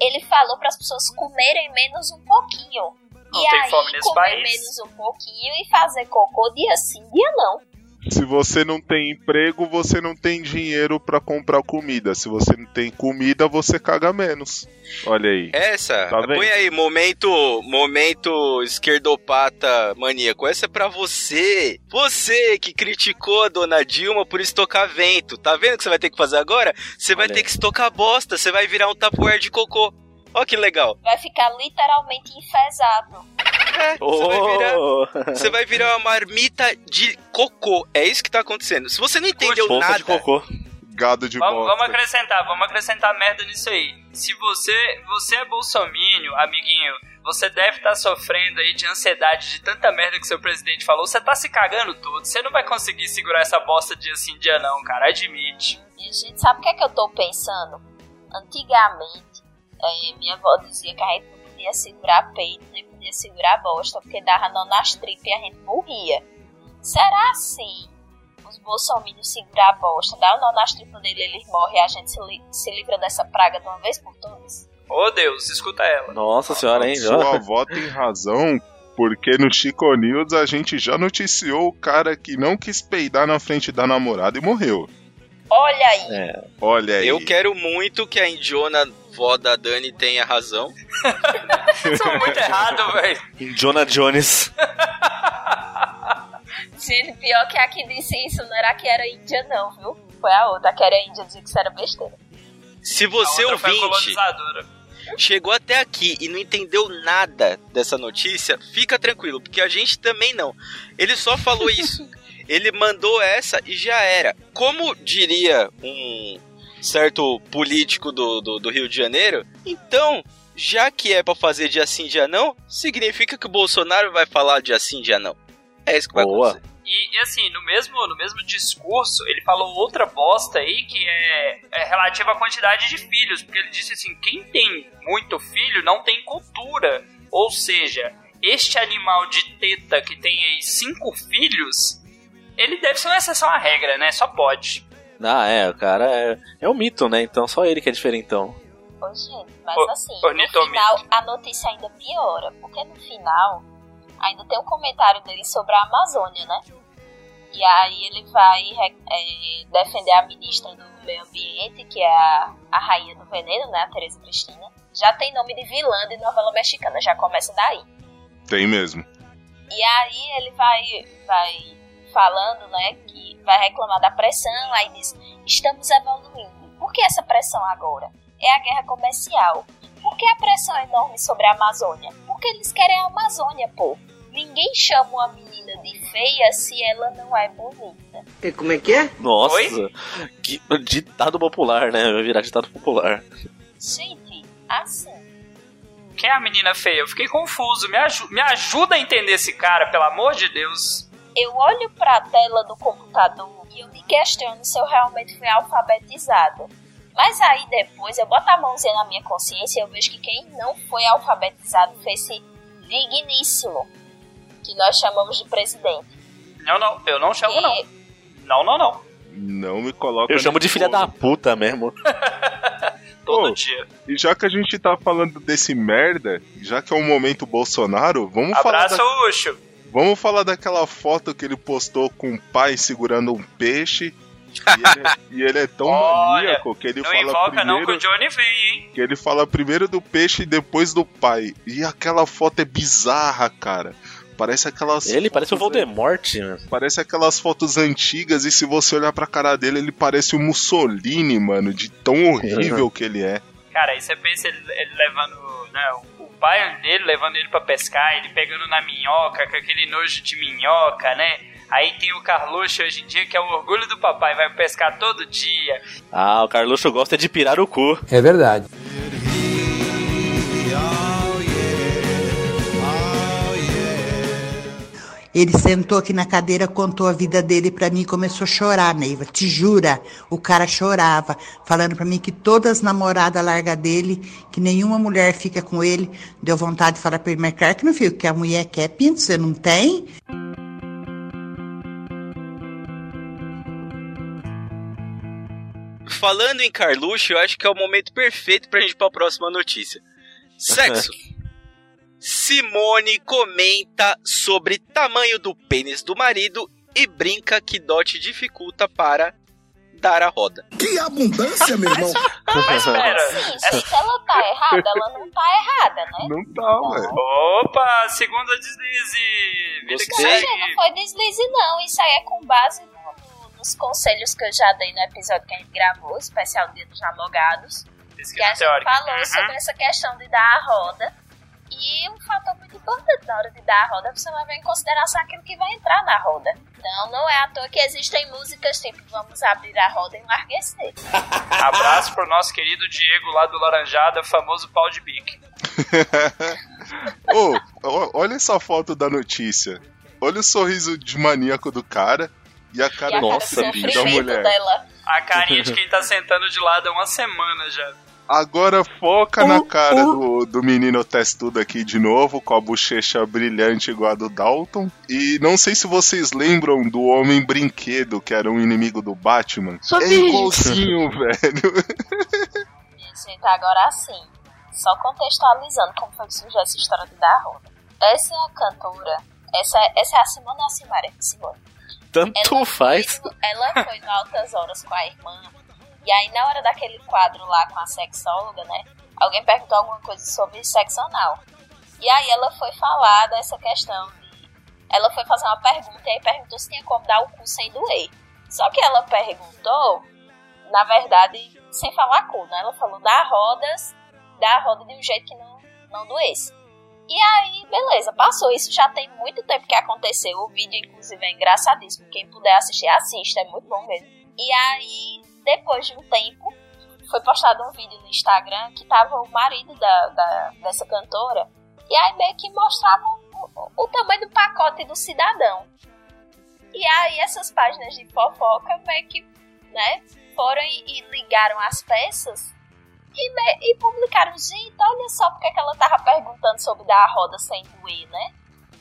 Ele falou para as pessoas comerem menos um pouquinho. Não e tem aí, fome nesse comer país. menos um pouquinho e fazer cocô dia sim, dia não. Se você não tem emprego, você não tem dinheiro pra comprar comida. Se você não tem comida, você caga menos. Olha aí. Essa, Tá vendo? põe aí, momento, momento esquerdopata maníaco. Essa é pra você. Você que criticou a dona Dilma por estocar vento. Tá vendo o que você vai ter que fazer agora? Você vai Olha ter que estocar bosta. Você vai virar um tapoer de cocô. Ó que legal. Vai ficar literalmente enfesado. É, você vai virar... Você vai virar uma marmita de cocô. É isso que tá acontecendo. Se você não entendeu Bolsa nada, de cocô. Gado de Vamos, bosta. vamos acrescentar, vamos acrescentar merda nisso aí. Se você, você é bolsomínio, amiguinho, você deve estar sofrendo aí de ansiedade de tanta merda que seu presidente falou. Você tá se cagando todo. Você não vai conseguir segurar essa bosta dia sim, dia não, cara. Admite. E a gente sabe o que é que eu tô pensando? Antigamente, eh, minha avó dizia que a gente podia segurar peito, nem podia segurar bosta, porque dava nó nas tripas e a gente morria. Será assim? Os bolsominions segurar a bosta, dá o nó nas tripas dele, eles morrem e a gente se, li- se livra dessa praga de uma vez por todas? Ô Deus, escuta ela. Nossa senhora, hein? Sua avó tem razão, porque no Chico News a gente já noticiou o cara que não quis peidar na frente da namorada e morreu. Olha aí, É. Olha aí. eu quero muito que a indiona vó da Dani tenha razão. Sou muito errado, velho. Jonah Jones. gente, pior que a que disse isso não era a que era índia não, viu? Foi a outra, a que era índia, dizia que isso era besteira. Se você ouvinte chegou até aqui e não entendeu nada dessa notícia, fica tranquilo, porque a gente também não. Ele só falou isso. Ele mandou essa e já era. Como diria um certo político do, do, do Rio de Janeiro, então, já que é pra fazer dia sim, dia não, significa que o Bolsonaro vai falar dia sim, dia não. É isso que vai Boa. acontecer. E, e assim, no mesmo, no mesmo discurso, ele falou outra bosta aí que é, é relativa à quantidade de filhos. Porque ele disse assim: quem tem muito filho não tem cultura. Ou seja, este animal de teta que tem aí cinco filhos, ele deve ser uma exceção à regra, né? Só pode. Ah, é, o cara é, é um mito, né? Então só ele que é diferentão. Ô, gente, mas Ô, assim, no final a notícia ainda piora, porque no final ainda tem um comentário dele sobre a Amazônia, né? E aí ele vai é, defender a ministra do Meio Ambiente, que é a, a rainha do veneno, né? A Tereza Cristina. Já tem nome de vilã de novela mexicana, já começa daí. Tem mesmo. E aí ele vai, vai falando, né, que vai reclamar da pressão, aí diz, estamos evoluindo. Por que essa pressão agora? É a guerra comercial. Por que a pressão é enorme sobre a Amazônia? Porque eles querem a Amazônia, pô. Ninguém chama uma menina de feia se ela não é bonita. Como é que é? Nossa, Oi? que ditado popular, né? Vai virar ditado popular. Gente, assim, Quem é a menina feia? Eu fiquei confuso. Me, aju me ajuda a entender esse cara, pelo amor de Deus. Eu olho pra tela do computador e eu me questiono se eu realmente fui alfabetizada. Mas aí depois eu boto a mãozinha na minha consciência e eu vejo que quem não foi alfabetizado foi esse digníssimo, que nós chamamos de presidente. Não, não, eu não chamo, não. E Não, não, não. Não me coloca. Eu chamo de filha da puta mesmo. Todo dia. E já que a gente tá falando desse merda, já que é o momento Bolsonaro, vamos falar, Abraço, da- Ucho. Vamos falar daquela foto que ele postou com o pai segurando um peixe. E ele, e ele é tão Olha, maníaco que ele Não fala invoca não que primeiro o Johnny vem, hein? que ele fala primeiro do peixe e depois do pai. E aquela foto é bizarra, cara. Parece aquelas Ele parece o Voldemort, né? Parece aquelas fotos antigas e se você olhar pra cara dele, ele parece o Mussolini, mano, de tão horrível que ele é. Cara, aí você pensa ele, ele levando, né, o pai dele levando ele pra pescar, ele pegando na minhoca, com aquele nojo de minhoca, né? Aí tem o Carluxo hoje em dia, que é o orgulho do papai, vai pescar todo dia. Ah, o Carluxo gosta de pirar o cu. É verdade. Ele sentou aqui na cadeira, contou a vida dele pra mim e começou a chorar, Neiva. Te jura? O cara chorava, falando pra mim que todas as namoradas larga dele, que nenhuma mulher fica com ele. Deu vontade de falar pra ele, mas claro que não fica, que a mulher quer pinto, você não tem? Falando em Carluxo, eu acho que é o momento perfeito pra gente ir pra próxima notícia. Sexo. Simone comenta sobre tamanho do pênis do marido e brinca que Dot dificulta para dar a roda. Que abundância, meu irmão. Mas pera. Sim, gente, ela tá errada, ela não tá errada, né? Não tá, ué. Opa, segunda deslize. Gostei. Não, não foi deslize, não. Isso aí é com base no- no- nos conselhos que eu já dei no episódio que a gente gravou, especial Dia dos Namogados. Que a gente teórica. falou Uhum. sobre essa questão de dar a roda. E um fator muito importante na hora de dar a roda, você levar em consideração aquilo que vai entrar na roda. Então, não é à toa que existem músicas tipo Vamos abrir a roda e enlarguecer. Abraço pro nosso querido Diego lá do Laranjada, famoso pau de bique. Ô, ó, olha essa foto da notícia. Olha o sorriso de maníaco do cara e a e cara a Nossa, cara do bicho, da mulher. dela. A carinha de quem tá sentando de lado há uma semana já. Agora foca na cara do, do menino testudo aqui de novo, com a bochecha brilhante igual a do Dalton. E não sei se vocês lembram do Homem Brinquedo, que era um inimigo do Batman. é igualzinho, velho. Gente, agora sim, só contextualizando como foi que surgiu essa história de dar a roda. Essa cantora, essa, essa é a Simone ou a? Simone. Tanto Ela faz. foi ela foi no Altas Horas com a irmã. E aí, na hora daquele quadro lá com a sexóloga, né? Alguém perguntou alguma coisa sobre sexo anal. E aí ela foi falar dessa questão de. Ela foi fazer uma pergunta e aí perguntou se tinha como dar o cu sem doer. Só que ela perguntou, na verdade, sem falar cu, né? Ela falou dar rodas, dar roda de um jeito que não, não doesse. E aí, beleza, passou. Isso já tem muito tempo que aconteceu. O vídeo, inclusive, é engraçadíssimo. Quem puder assistir, assista. É muito bom mesmo. E aí, depois de um tempo, foi postado um vídeo no Instagram que tava o marido da, da- dessa cantora. E aí meio que mostrava o, o- tamanho do pacote do cidadão. E aí essas páginas de fofoca meio que, né, foram e, e ligaram as peças e, me- e publicaram, gente, olha só porque que ela tava perguntando sobre dar a roda sem doer, né?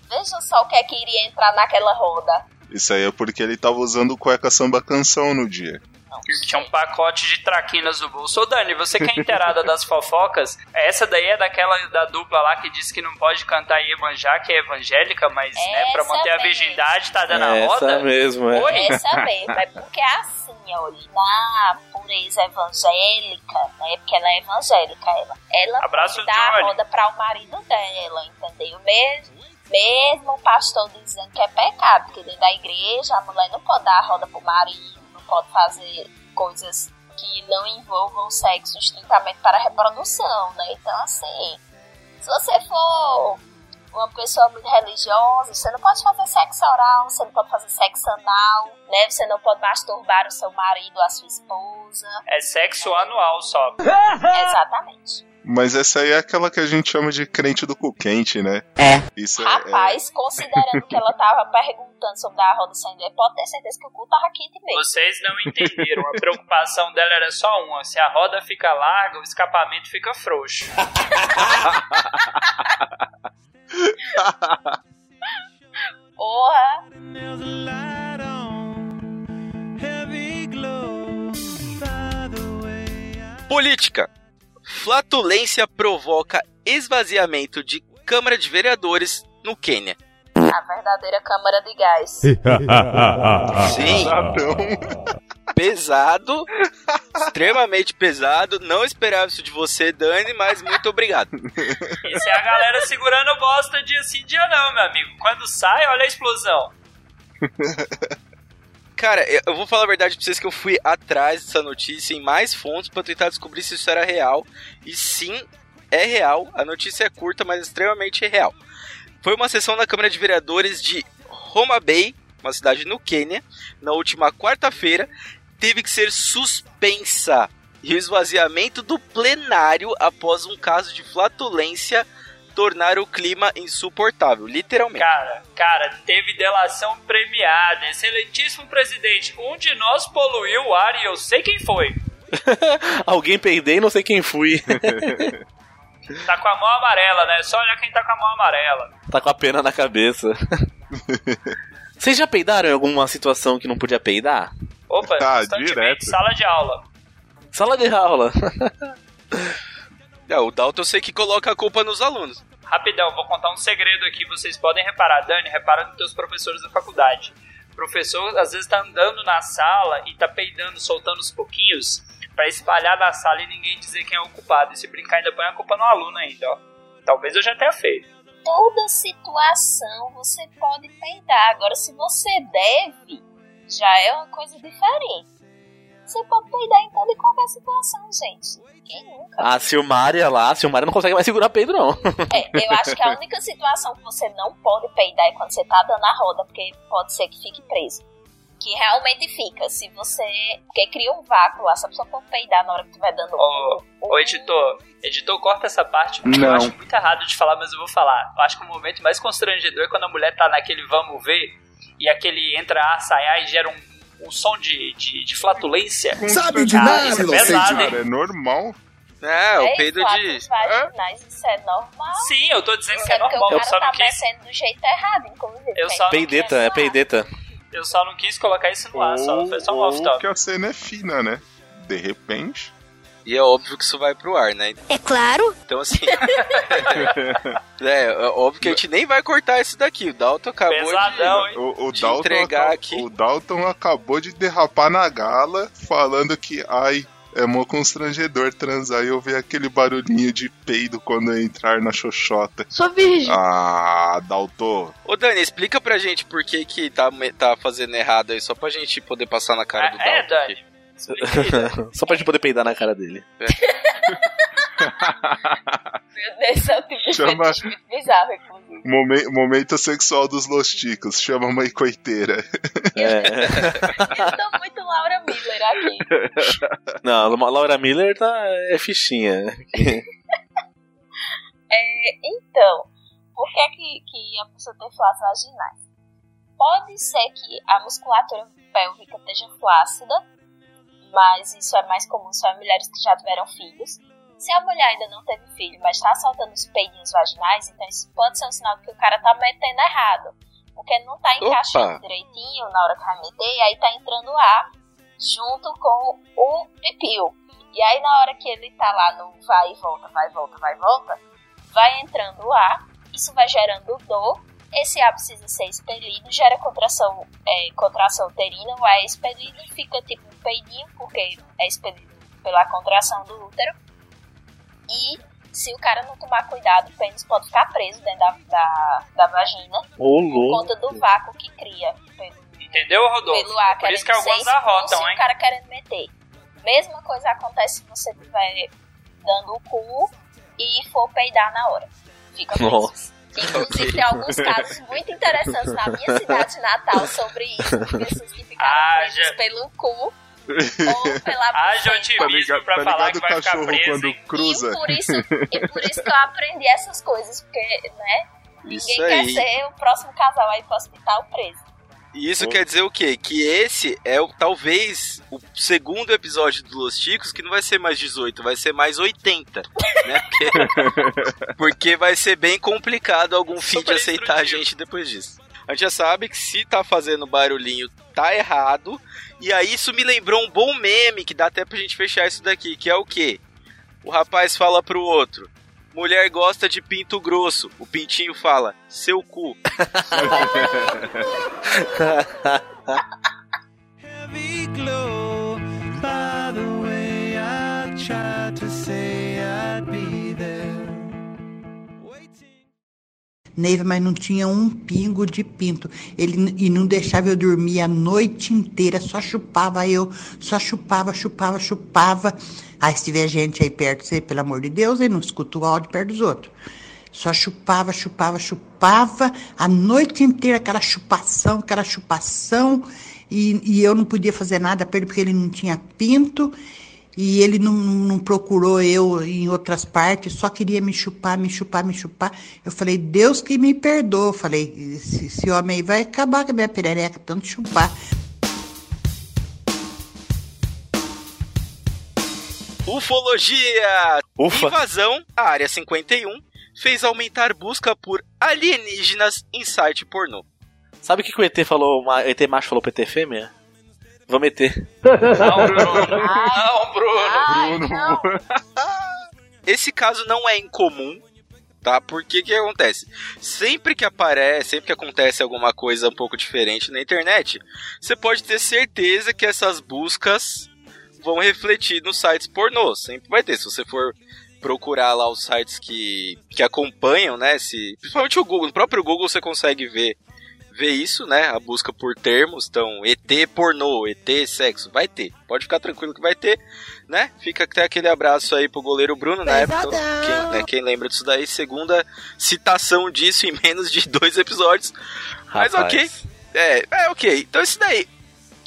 Veja só o que é que iria entrar naquela roda. Isso aí é porque ele tava usando cueca samba canção no dia. Não, Tinha um pacote de traquinas no bolso. Ô Dani, você que é inteirada das fofocas, essa daí é daquela da dupla lá que disse que não pode cantar Iemanjá, que é evangélica, mas né, pra manter a mesmo. virgindade tá dando a Essa roda? mesmo, é. Oi? Essa mesmo, é porque é assim, olha, na pureza evangélica, né? Porque ela é evangélica, ela. Ela Abraço, pode dar a roda para o marido dela, entendeu? Mesmo, mesmo o pastor dizendo que é pecado, porque dentro da igreja a mulher não pode dar a roda pro marido, pode fazer coisas que não envolvam sexo estritamente para a reprodução, né? Então, assim, se você for uma pessoa muito religiosa, você não pode fazer sexo oral, você não pode fazer sexo anal, né? Você não pode masturbar o seu marido ou a sua esposa. É sexo anual só. Exatamente. Mas essa aí é aquela que a gente chama de crente do cu quente, né? É. Isso é- Rapaz, considerando que ela tava perguntando sobre a roda sem pode ter certeza que o cu tava quente mesmo. Vocês não entenderam. A preocupação dela era só uma. Se a roda fica larga, o escapamento fica frouxo. Porra! Política. Flatulência provoca esvaziamento de Câmara de Vereadores no Quênia. A verdadeira câmara de gás. Sim, Pesadão. pesado, extremamente pesado. Não esperava isso de você, Dani, mas muito obrigado. Isso é a galera segurando bosta dia sim, dia não, meu amigo. Quando sai, olha a explosão. Cara, eu vou falar a verdade pra vocês que eu fui atrás dessa notícia em mais fontes pra tentar descobrir se isso era real. E sim, é real. A notícia é curta, mas extremamente real. Foi uma sessão da Câmara de Vereadores de Homa Bay, uma cidade no Quênia, na última quarta-feira, teve que ser suspensa. E o esvaziamento do plenário após um caso de flatulência tornar o clima insuportável, literalmente. Cara, cara, teve delação premiada. Excelentíssimo presidente, um de nós poluiu o ar e eu sei quem foi. Alguém peidei e não sei quem fui. Tá com a mão amarela, né? Só olhar quem tá com a mão amarela. tá com a pena na cabeça. Vocês já peidaram em alguma situação que não podia peidar? Opa, Tá, direto. sala de aula. Sala de aula. É, o Dalton eu sei que coloca a culpa nos alunos. Rapidão, vou contar um segredo aqui, vocês podem reparar. Dani, repara nos teus professores da faculdade. professor às vezes tá andando na sala e tá peidando, soltando os pouquinhos pra espalhar na sala e ninguém dizer quem é o culpado. E se brincar, ainda põe a culpa no aluno ainda, ó. Talvez eu já tenha feito. Toda situação você pode peidar. Agora, se você deve, já é uma coisa diferente. Você pode peidar em toda e qualquer situação, gente. Quem nunca? A Silmária lá, a Silmária não consegue mais segurar peido, não. É, eu acho que a única situação que você não pode peidar é quando você tá dando a roda, porque pode ser que fique preso. Que realmente fica. Se você. Porque cria um vácuo lá, se a pessoa for peidar na hora que estiver dando. Ô, ô editor, editor, corta essa parte, porque eu Não. acho muito errado de falar, mas eu vou falar. Eu acho que o momento mais constrangedor é quando a mulher tá naquele vamos ver e aquele entra a sai e gera um, um som de, de, de flatulência. Sabe de nada, isso é pesado, hein? Cara, é normal. É, o Ei, peido de. vaginais, isso é normal. Sim, eu tô dizendo que é É porque normal. o Eu só tá não quis, do jeito errado, inclusive. Eu só- Peideta, é peideta. eu só não quis colocar isso no ar, só. Foi só um off-top. que a cena é fina, né? De repente. E é óbvio que isso vai pro ar, né? É claro. Então, assim. é, é óbvio que a gente nem vai cortar isso daqui. O Dalton acabou Pesadão, de. hein? O, o De Dalton entregar acab- aqui. o Dalton acabou de derrapar na gala, falando que, ai, é mó constrangedor transar e ouvir aquele barulhinho de peido quando eu entrar na xoxota. Sou virgem. Ah, Dalton. Ô Dani, explica pra gente por que que tá, tá fazendo errado aí, só pra gente poder passar na cara do Ah, é, Dalton. aqui. Só pra gente poder peidar na cara dele. Meu Deus, é um tipo de Chama- bizarro, inclusive. Momen- momento sexual dos losticos. Chama a mãe coiteira. É. Eu tô muito Laura Miller aqui. Não, a Laura Miller tá, é fichinha. É, então, por que, que, que a pessoa tem flatos vaginais? Pode ser que a musculatura pélvica esteja flácida, mas isso é mais comum só em mulheres que já tiveram filhos. Se a mulher ainda não teve filho, mas está soltando os peidinhos vaginais, então isso pode ser um sinal de que o cara tá metendo errado. Porque não tá encaixando Opa. direitinho na hora que vai meter, e aí tá entrando ar junto com o pipiu. E aí na hora que ele tá lá no vai e volta, vai e volta, vai e volta, vai entrando o ar, isso vai gerando dor, esse ar precisa ser expelido, gera contração, é, contração uterina, o é expelido, fica tipo um peidinho, porque é expelido pela contração do útero. E se o cara não tomar cuidado, o pênis pode ficar preso dentro da, da, da vagina, Ô, por conta do vácuo que cria pelo, Entendeu, Rodolfo? pelo ar Por isso que alguns arrotam, e o hein? cara querendo meter. Mesma coisa acontece se você estiver dando o cu e for peidar na hora. Fica preso. Nossa. Inclusive, tem alguns casos muito interessantes na minha cidade natal sobre isso. Pessoas que ficaram Haja- presas pelo cu ou pela Haja buceta. otimismo pra tá falar que vai ficar cachorro preso, quando hein? cruza? E por, isso, e por isso que eu aprendi essas coisas, porque, né? Isso Ninguém aí. quer ser o próximo casal aí pro hospital preso. E isso quer dizer o quê? Que esse é o, talvez o segundo episódio do Los Ticos que não vai ser mais 18, vai ser mais 80, né? Porque, porque vai ser bem complicado algum feed aceitar a gente depois disso. A gente já sabe que se tá fazendo barulhinho, tá errado. E aí isso me lembrou um bom meme que dá até pra gente fechar isso daqui, que é o quê? O rapaz fala pro outro: Mulher gosta de pinto grosso. O pintinho fala: Seu cu. heavy glow. Neiva, mas não tinha um pingo de pinto. Ele e não deixava eu dormir a noite inteira, só chupava eu, só chupava, chupava, chupava. Aí se tiver gente aí perto, você, pelo amor de Deus, aí não escuta o áudio perto dos outros. Só chupava, chupava, chupava, a noite inteira aquela chupação, aquela chupação, e, e eu não podia fazer nada para ele porque ele não tinha pinto. E ele não, não procurou eu em outras partes, só queria me chupar, me chupar, me chupar. Eu falei, Deus que me perdoa. Eu falei, esse, esse homem aí vai acabar com a minha perereca, tanto chupar. Ufologia! Ufa. Invasão à Área 51 fez aumentar busca por alienígenas em site pornô. Sabe o que, que o ET falou, o ET macho falou pro ET fêmea? Vamos ET. Não, Bruno. Não, Bruno. Ai, não. Esse caso não é incomum, tá? Porque que acontece? Sempre que aparece, sempre que acontece alguma coisa um pouco diferente na internet, você pode ter certeza que essas buscas vão refletir nos sites pornô. Sempre vai ter. Se você for procurar lá os sites que, que acompanham, né? Se, principalmente o Google, no próprio Google você consegue ver ver isso, né? A busca por termos, então ET pornô, ET sexo, vai ter. Pode ficar tranquilo que vai ter, né? Fica até aquele abraço aí pro goleiro Bruno na época. Quem, né, quem lembra disso daí? Segunda citação disso em menos de dois episódios. Mas Rapaz. ok. É, é ok. Então isso daí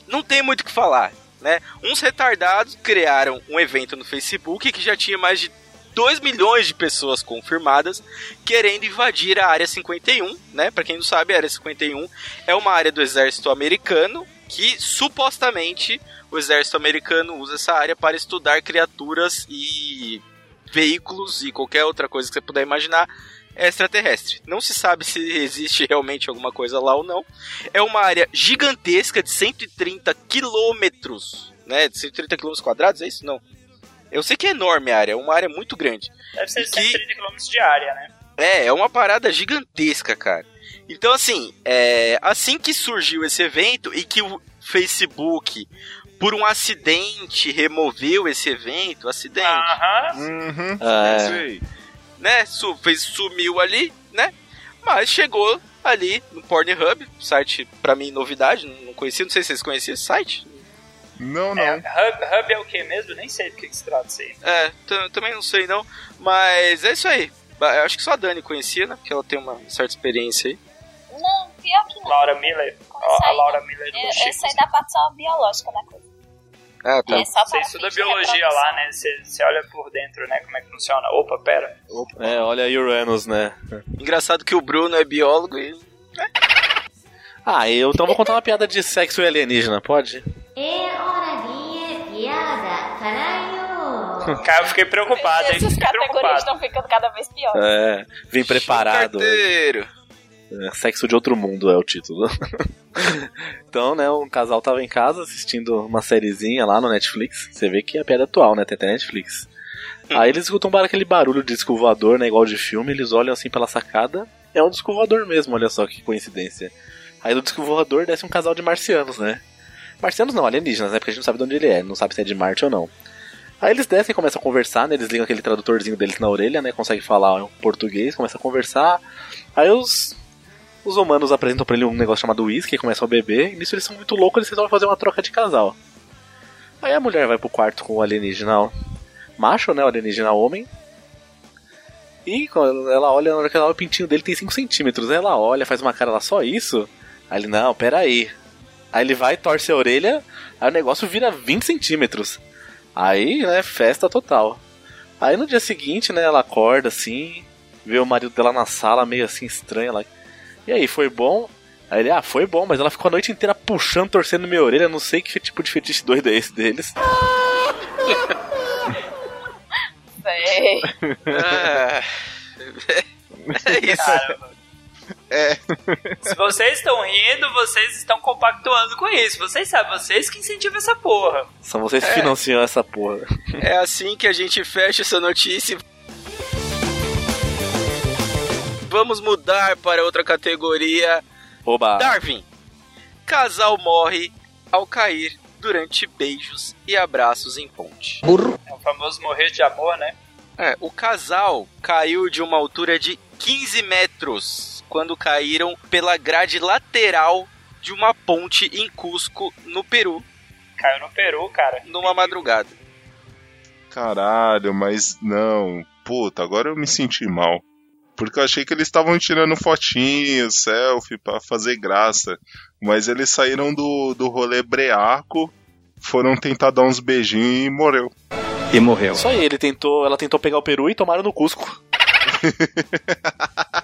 não tem muito o que falar, né? Uns retardados criaram um evento no Facebook que já tinha mais de 2 milhões de pessoas confirmadas querendo invadir a área 51, né? Para quem não sabe, a área 51 é uma área do exército americano que supostamente o exército americano usa essa área para estudar criaturas e veículos e qualquer outra coisa que você puder imaginar extraterrestre. Não se sabe se existe realmente alguma coisa lá ou não. É uma área gigantesca de 130 quilômetros, né? De 130 quilômetros quadrados, é isso? Não. Eu sei que é enorme a área, é uma área muito grande. Deve ser E que- 130 km de área, né? É, é uma parada gigantesca, cara. Então, assim, é, assim que surgiu esse evento e que o Facebook, por um acidente, removeu esse evento, acidente, Aham. Uhum. É. Aí. né? Su fez, sumiu ali, né? Mas chegou ali no Pornhub, site pra mim novidade, não não conhecia, não sei se vocês conheciam esse site. Não, não. É, hub, hub é o que mesmo? Nem sei do que, que se trata isso aí. É, também não sei não, mas é isso aí. Eu acho que só a Dani conhecia, né? Porque ela tem uma certa experiência aí. Não, pior que não. Laura Miller. A aí, Laura. Miller do Eu, eu Chico. sei da parte só biológica da coisa. Ah, tá. É só Você estuda biologia lá, né? Você, você olha por dentro, né? Como é que funciona. Opa, pera. É, olha aí Uranus, né? Engraçado que o Bruno é biólogo e Ah, eu então vou contar uma piada de sexo e alienígena, pode? Cara, eu fiquei preocupado, hein? Essas categorias preocupado. estão ficando cada vez piores. É, vim preparado. É, Sexo de outro mundo é o título. então, né, um casal tava em casa assistindo uma sériezinha lá no Netflix. Você vê que é piada atual, né? Tem até Netflix. Aí eles escutam aquele barulho de disco voador, né? Igual de filme. Eles olham assim pela sacada. É um disco voador mesmo, olha só que coincidência. Aí do disco voador desce um casal de marcianos, né? Marcianos não, alienígenas, né? Porque a gente não sabe de onde ele é, não sabe se é de Marte ou não. Aí eles descem e começam a conversar, né? Eles ligam aquele tradutorzinho deles na orelha, né? Consegue falar português, começa a conversar. Aí os, os humanos apresentam pra ele um negócio chamado whisky, começam a beber, e nisso eles são muito loucos, eles resolvem fazer uma troca de casal. Aí a mulher vai pro quarto com o alienígena macho, né? O alienígena homem. E quando ela olha, na hora que ela olha o pintinho dele tem 5 centímetros. Aí ela olha, faz uma cara lá, só isso? Aí ele, não, peraí. Aí ele vai, torce a orelha, aí o negócio vira 20 centímetros. Aí, né, festa total. Aí no dia seguinte, né, ela acorda assim, vê o marido dela na sala, meio assim estranha. Ela... E aí, foi bom? Aí ele, ah, foi bom, mas ela ficou a noite inteira puxando, torcendo minha orelha, não sei que tipo de fetiche doido é esse deles. Véi. É, é isso. Cara, É. se vocês estão rindo, vocês estão compactuando com isso. Vocês sabem, vocês que incentivam essa porra. São vocês que financiam essa porra. É assim que a gente fecha essa notícia. Vamos mudar para outra categoria. Oba! Darwin. Casal morre ao cair durante beijos e abraços em ponte. É o famoso morrer de amor, né? É, o casal caiu de uma altura de 15 metros quando caíram pela grade lateral de uma ponte em Cusco, no Peru, Caiu no Peru, cara. numa madrugada. Caralho, mas não. Puta, agora eu me senti mal. Porque eu achei que eles estavam tirando fotinho, selfie, pra fazer graça. Mas eles saíram do, do rolê breaco, foram tentar dar uns beijinhos e morreu. E morreu. Isso aí, ele tentou, ela tentou pegar o peru e tomaram no Cusco.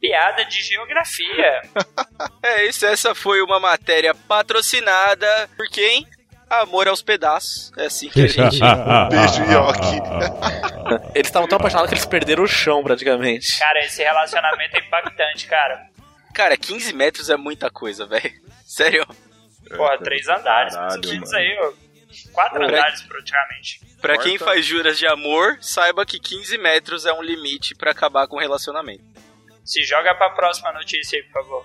Piada de geografia. É isso, essa foi uma matéria patrocinada por quem? Amor aos pedaços. É assim que a gente. Beijo, Yoki. Eles estavam tão apaixonados que eles perderam o chão praticamente. Cara, esse relacionamento é impactante, cara. Cara, 15 metros é muita coisa, velho. Sério. Porra, três andares. Caralho, mano. aí, ó. Quatro Pra- andares, praticamente. Pra quem faz juras de amor, saiba que 15 metros é um limite pra acabar com o relacionamento. Se joga pra próxima notícia aí, por favor.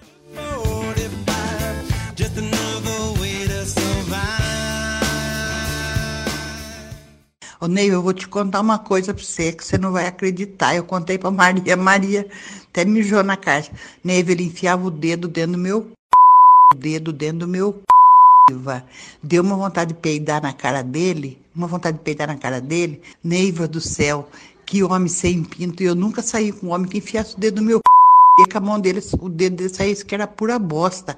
Ô Ney, eu vou te contar uma coisa pra você que você não vai acreditar. Eu contei pra Maria, Maria até mijou na caixa. Ney, ele enfiava o dedo dentro do meu o dedo dentro do meu Neiva. Deu uma vontade de peidar na cara dele, uma vontade de peidar na cara dele. Neiva do céu, que homem sem pinto. Eu nunca saí com um homem que enfiasse o dedo no meu e com a mão dele, o dedo dele saísse que era pura bosta.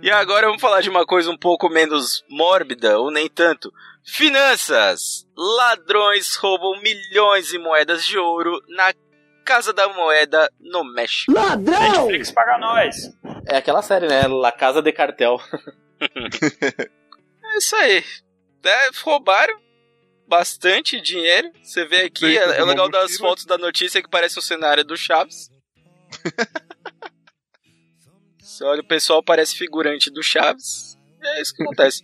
E agora vamos falar de uma coisa um pouco menos mórbida, ou nem tanto. Finanças! Ladrões roubam milhões em moedas de ouro na Casa da Moeda no México. Netflix paga nós. É aquela série, né? La Casa de Cartel. É isso aí. É, roubaram bastante dinheiro. Você vê aqui, é, é legal das mochila. fotos da notícia que parece um cenário do Chaves. Você olha, o pessoal parece figurante do Chaves. É isso que acontece.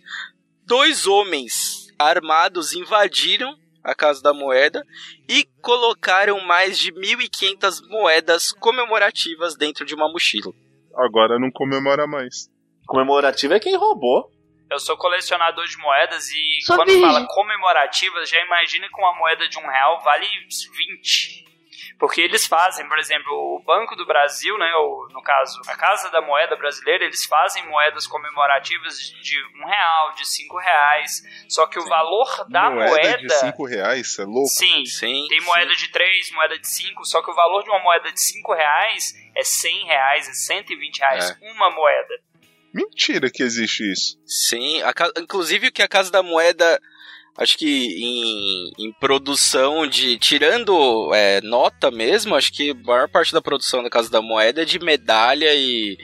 Dois homens armados invadiram a Casa da Moeda e colocaram mais de 1.500 moedas comemorativas dentro de uma mochila. Agora não comemora mais. Comemorativo é quem roubou. Eu sou colecionador de moedas e Sou quando virgem. fala comemorativas, já imagina que uma moeda de um real vale 20. Porque eles fazem, por exemplo, o Banco do Brasil, né, ou no caso, a Casa da Moeda Brasileira, eles fazem moedas comemorativas de um real, de cinco reais. Só que o valor da moeda. de 5 reais, é louco? Sim, Sim. tem moeda de 3, moeda de 5, só que o valor de uma moeda de 5 reais é 100 reais, é 120 reais, É. uma moeda. Mentira que existe isso. Sim, a inclusive que a Casa da Moeda, acho que em, em produção de. Tirando é, nota mesmo, acho que a maior parte da produção da Casa da Moeda é de medalha e,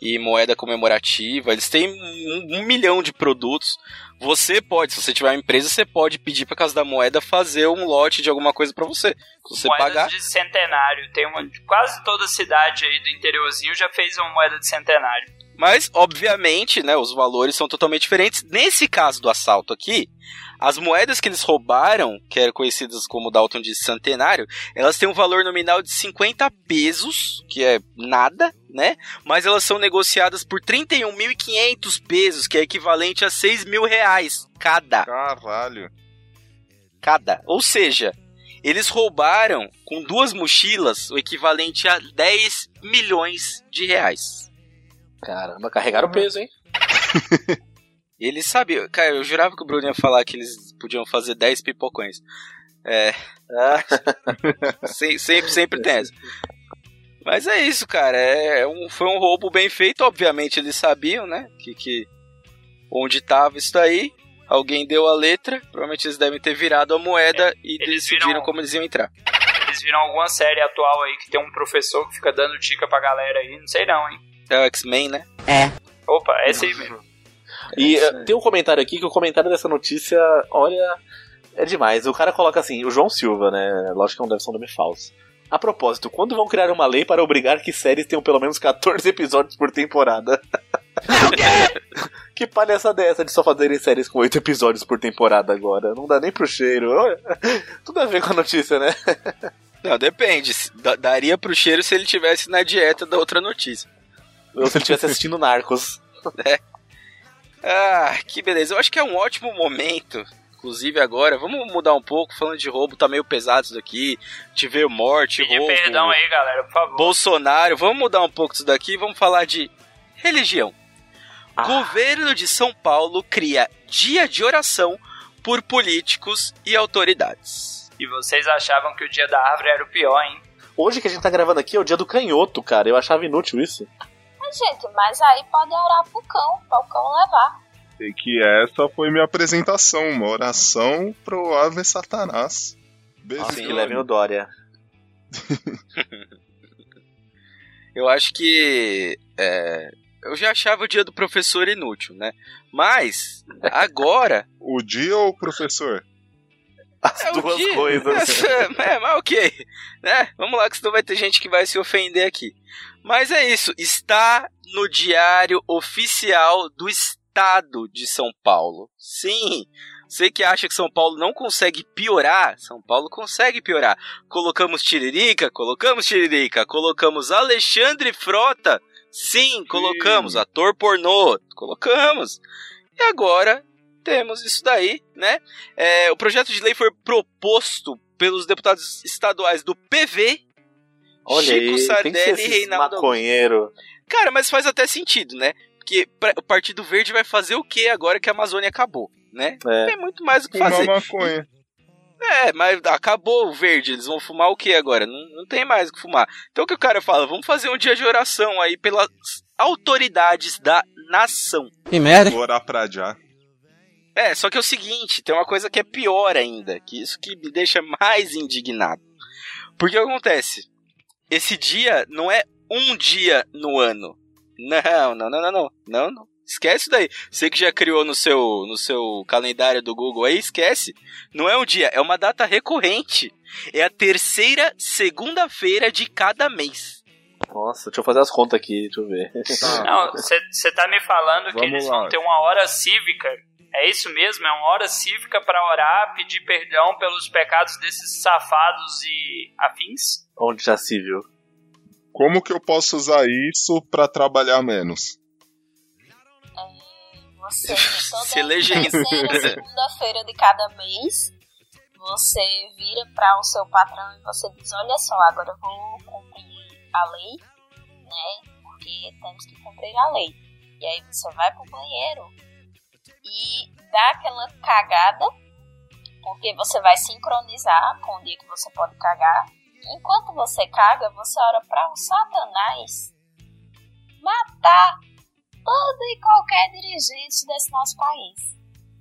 e moeda comemorativa. Eles têm um, um milhão de produtos. Você pode, se você tiver uma empresa, você pode pedir pra Casa da Moeda fazer um lote de alguma coisa pra você. Você moedas pagar. de centenário. Tem uma. Quase toda cidade aí do interiorzinho já fez uma moeda de centenário. Mas, obviamente, né, os valores são totalmente diferentes. Nesse caso do assalto aqui, as moedas que eles roubaram, que eram conhecidas como Dalton de centenário, elas têm um valor nominal de 50 pesos, que é nada, né? Mas elas são negociadas por 31.500 pesos, que é equivalente a 6 mil reais cada. Caralho. Cada. Ou seja, eles roubaram com duas mochilas o equivalente a 10 milhões de reais. Caramba, carregaram o peso, hein? Eles sabiam. Cara, eu jurava que o Bruno ia falar que eles podiam fazer 10 pipocões. É. Se- sempre, sempre tem essa. Mas é isso, cara. É um, foi um roubo bem feito. Obviamente eles sabiam, né? Que, que onde tava isso daí. Alguém deu a letra. Provavelmente eles devem ter virado a moeda e eles decidiram viram- como eles iam entrar. Eles viram alguma série atual aí que tem um professor que fica dando dica pra galera aí? Não sei não, hein? É o X-Men, né? Opa, é esse aí mesmo. E eh, tem um comentário aqui que o comentário dessa notícia, olha, é demais. O cara coloca assim, o João Silva, né? Lógico que não deve ser um nome falso. A propósito, quando vão criar uma lei para obrigar que séries tenham pelo menos 14 episódios por temporada? que palhaçada é essa de só fazerem séries com 8 episódios por temporada agora? Não dá nem pro cheiro. Tudo a ver com a notícia, né? Não, depende. Da- Daria pro cheiro se ele tivesse na dieta da outra notícia. Ou se ele estivesse assistindo Narcos. Ah, que beleza. Eu acho que é um ótimo momento. Inclusive agora, vamos mudar um pouco, falando de roubo, tá meio pesado isso daqui. Tiver morte, Pedir roubo, perdão aí, galera, por favor. Bolsonaro. Vamos mudar um pouco disso daqui, vamos falar de religião. Ah. Governo de São Paulo cria dia de oração por políticos e autoridades. E vocês achavam que o dia da árvore era o pior, hein? Hoje que a gente tá gravando aqui é o dia do canhoto, cara. Eu achava inútil isso. Mas, gente, mas aí pode orar pro cão, pra o cão levar. E que essa foi minha apresentação, uma oração pro Ave Satanás. Beijo. Nossa, que levem o Dória. Eu acho que. é, eu já achava o dia do professor inútil, né? Mas, agora. O dia ou o professor? As É duas que- coisas. É, mas ok. Né? Vamos lá, que senão vai ter gente que vai se ofender aqui. Mas é isso. Está no Diário Oficial do Estado de São Paulo. Sim. Você que acha que São Paulo não consegue piorar, São Paulo consegue piorar. Colocamos Tiririca, colocamos Tiririca. Colocamos Alexandre Frota. Sim, colocamos. Ator pornô, colocamos. E agora temos isso daí, né? É, o projeto de lei foi proposto pelos deputados estaduais do PV, Olha Chico aí, Sardelli e Reinaldo maconheiro. Cara, mas faz até sentido, né? Porque o Partido Verde vai fazer o que agora que a Amazônia acabou, né? Não É. tem muito mais o que Fumar fazer. maconha. É, mas acabou o verde, eles vão fumar o que agora? Não, não tem mais o que fumar. Então o que o cara fala? Vamos fazer um dia de oração aí pelas autoridades da nação. Que merda. Vou orar pra já. É, só que é o seguinte, tem uma coisa que é pior ainda, que isso que me deixa mais indignado. Porque o que acontece? Esse dia não é um dia no ano. Não, não, não, não, não. Não, não. Esquece isso daí. Você que já criou no seu, no seu calendário do Google aí, esquece. Não é um dia, é uma data recorrente. É a terceira segunda-feira de cada mês. Nossa, deixa eu fazer as contas aqui, deixa eu ver. Não, você tá me falando que Vamos eles lá. vão ter uma hora cívica. É isso mesmo? É uma hora cívica pra orar, pedir perdão pelos pecados desses safados e afins? Onde já se viu? Como que eu posso usar isso pra trabalhar menos? Você, toda Se segunda-feira de cada mês, você vira para o seu patrão e você diz, olha só, agora eu vou cumprir a lei, né? Porque temos que cumprir a lei. E aí você vai pro banheiro e dá aquela cagada, porque você vai sincronizar com o dia que você pode cagar. Enquanto você caga, você ora para o Satanás matar todo e qualquer dirigente desse nosso país.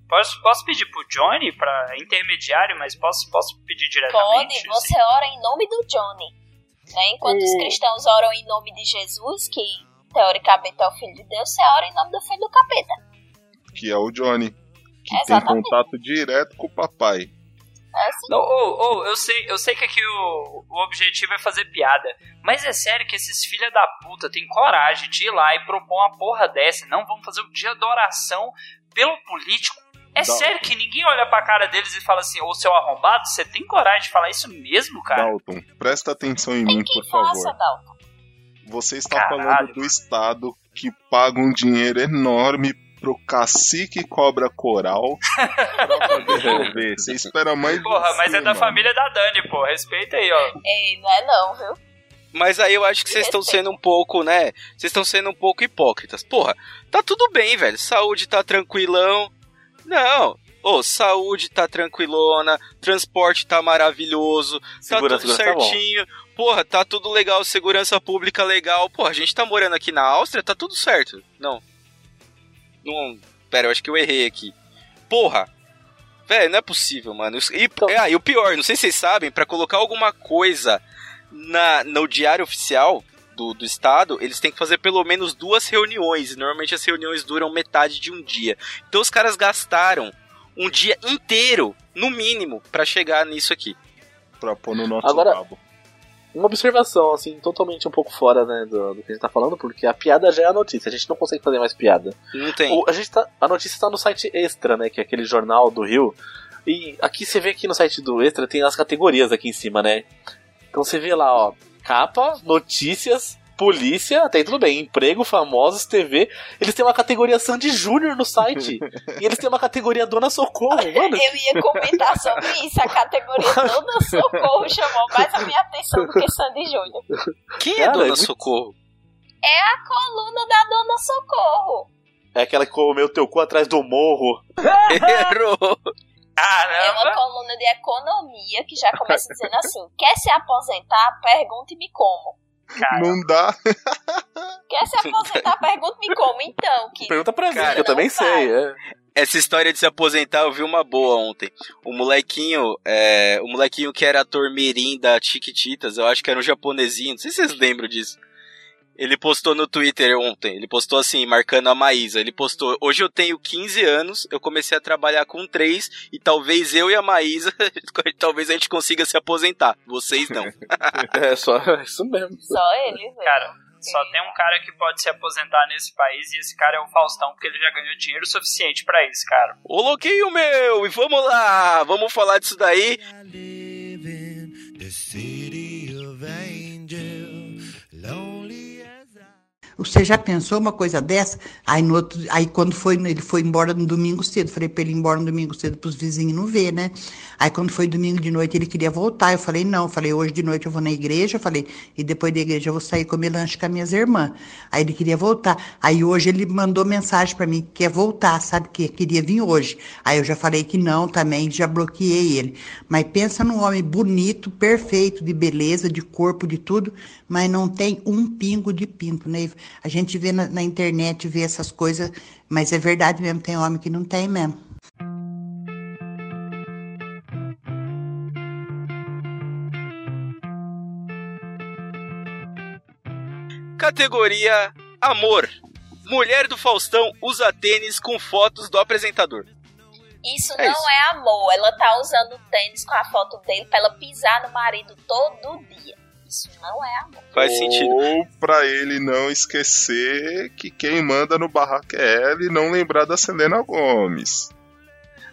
Posso, posso pedir pro Johnny, pra intermediário, mas posso, posso pedir diretamente? Pode, você ora em nome do Johnny. Né? Enquanto os cristãos oram em nome de Jesus, que teoricamente é o Filho de Deus, você ora em nome do Filho do Capeta. Que é o Johnny. Que Exatamente. tem contato direto com o papai. É assim. Não, ô, ô, eu sei, eu sei que aqui o, o objetivo é fazer piada, mas é sério que esses filha da puta têm coragem de ir lá e propor uma porra dessa, não vamos fazer o dia da oração pelo político. É sério que ninguém olha pra cara deles e fala assim, ô seu arrombado, você tem coragem de falar isso mesmo, cara? Dalton, presta atenção em Tem mim, por faça, favor. Dalton. Você está Caralho, falando do mano. Estado que paga um dinheiro enorme pro cacique cobra coral pra fazer chover. Você espera mais Porra, mas você, é da família da Dani, pô, respeita aí, ó. Ei, não é não, viu? Mas aí eu acho que vocês estão sendo um pouco, né? Vocês estão sendo um pouco hipócritas. Porra, tá tudo bem, velho. Saúde tá tranquilão. Não. Ô, saúde tá tranquilona, transporte tá maravilhoso, tá tudo segurança tá bom. certinho. Porra, tá tudo legal, segurança pública legal. Porra, a gente tá morando aqui na Áustria, tá tudo certo. Não. Não. Pera, eu acho que eu errei aqui. Porra. Velho, não é possível, mano. E, Então- ah, e o pior, não sei se vocês sabem, pra colocar alguma coisa na, no diário oficial do, do estado, eles têm que fazer pelo menos duas reuniões. E normalmente as reuniões duram metade de um dia. Então os caras gastaram um dia inteiro, no mínimo, pra chegar nisso aqui. Pra pôr no nosso Agora- rabo. Uma observação, assim, totalmente um pouco fora, né, do, do que a gente tá falando, porque a piada já é a notícia, a gente não consegue fazer mais piada. Não tem. O- a, gente tá, a notícia tá no site Extra, né, que é aquele jornal do Rio, e aqui você vê aqui no site do Extra, tem as categorias aqui em cima, né. Então você vê lá, ó, capa, notícias, polícia, até aí tudo bem, emprego, famosos, TV, eles têm uma categoria Sandy Júnior no site, e eles têm uma categoria Dona Socorro, mano. Eu ia comentar sobre isso. A categoria Dona Socorro chamou mais a minha atenção do que Sandy Júnior. Quem é Cara, Dona é muito- Socorro? É a coluna da Dona Socorro. É aquela que comeu teu cu atrás do morro. Errou! É uma Caramba! coluna de economia que já começa dizendo assim: quer se aposentar? Pergunte-me como. Cara, Não dá. Quer se aposentar? Pergunte-me como. Então, que Pergunta pra mim, Cara, que eu também sei, é. Essa história de se aposentar, eu vi uma boa ontem. O molequinho, é, o molequinho que era ator mirim da Chiquititas, eu acho que era um japonesinho, não sei se vocês lembram disso. Ele postou no Twitter ontem, ele postou assim, marcando a Maísa. Ele postou: Hoje eu tenho 15 anos, eu comecei a trabalhar com 3 e talvez eu e a Maísa, talvez a gente consiga se aposentar. Vocês não. É só isso mesmo. Só ele, velho. Cara, só tem um cara que pode se aposentar nesse país e esse cara é o Faustão, porque ele já ganhou dinheiro suficiente pra isso, cara. Ô louquinho meu, e vamos lá, vamos falar disso daí. Você já pensou uma coisa dessa? Aí, no outro, aí quando foi, ele foi embora no domingo cedo, falei pra ele ir embora no domingo cedo pros vizinhos não ver, né? Aí quando foi domingo de noite ele queria voltar, eu falei não, eu falei hoje de noite eu vou na igreja, eu falei, e depois da igreja eu vou sair comer lanche com as minhas irmãs. Aí ele queria voltar. Aí hoje ele mandou mensagem pra mim que quer voltar, sabe que queria vir hoje. Aí eu já falei que não também, já bloqueei ele. Mas pensa num homem bonito, perfeito, de beleza, de corpo, de tudo, mas não tem um pingo de pinto, né? A gente vê na, na internet, vê essas coisas, mas é verdade mesmo, tem homem que não tem mesmo. Categoria Amor. Mulher do Faustão usa tênis com fotos do apresentador. Isso É não isso. é amor. Ela tá usando o tênis com a foto dele pra ela pisar no marido todo dia. Isso não é amor. Faz sentido. Ou pra ele não esquecer que quem manda no barraco é ela e não lembrar da Selena Gomes.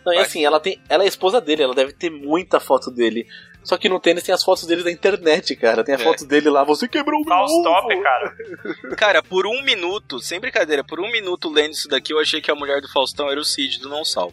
Não, e assim, ela tem. Ela é esposa dele, ela deve ter muita foto dele. Só que no tênis tem as fotos dele da internet, cara. Tem a É. foto dele lá, você quebrou o meu Faustop, ovo. cara. Cara, por um minuto, sem brincadeira, por um minuto lendo isso daqui, eu achei que a mulher do Faustão era o Cid do Não Sal.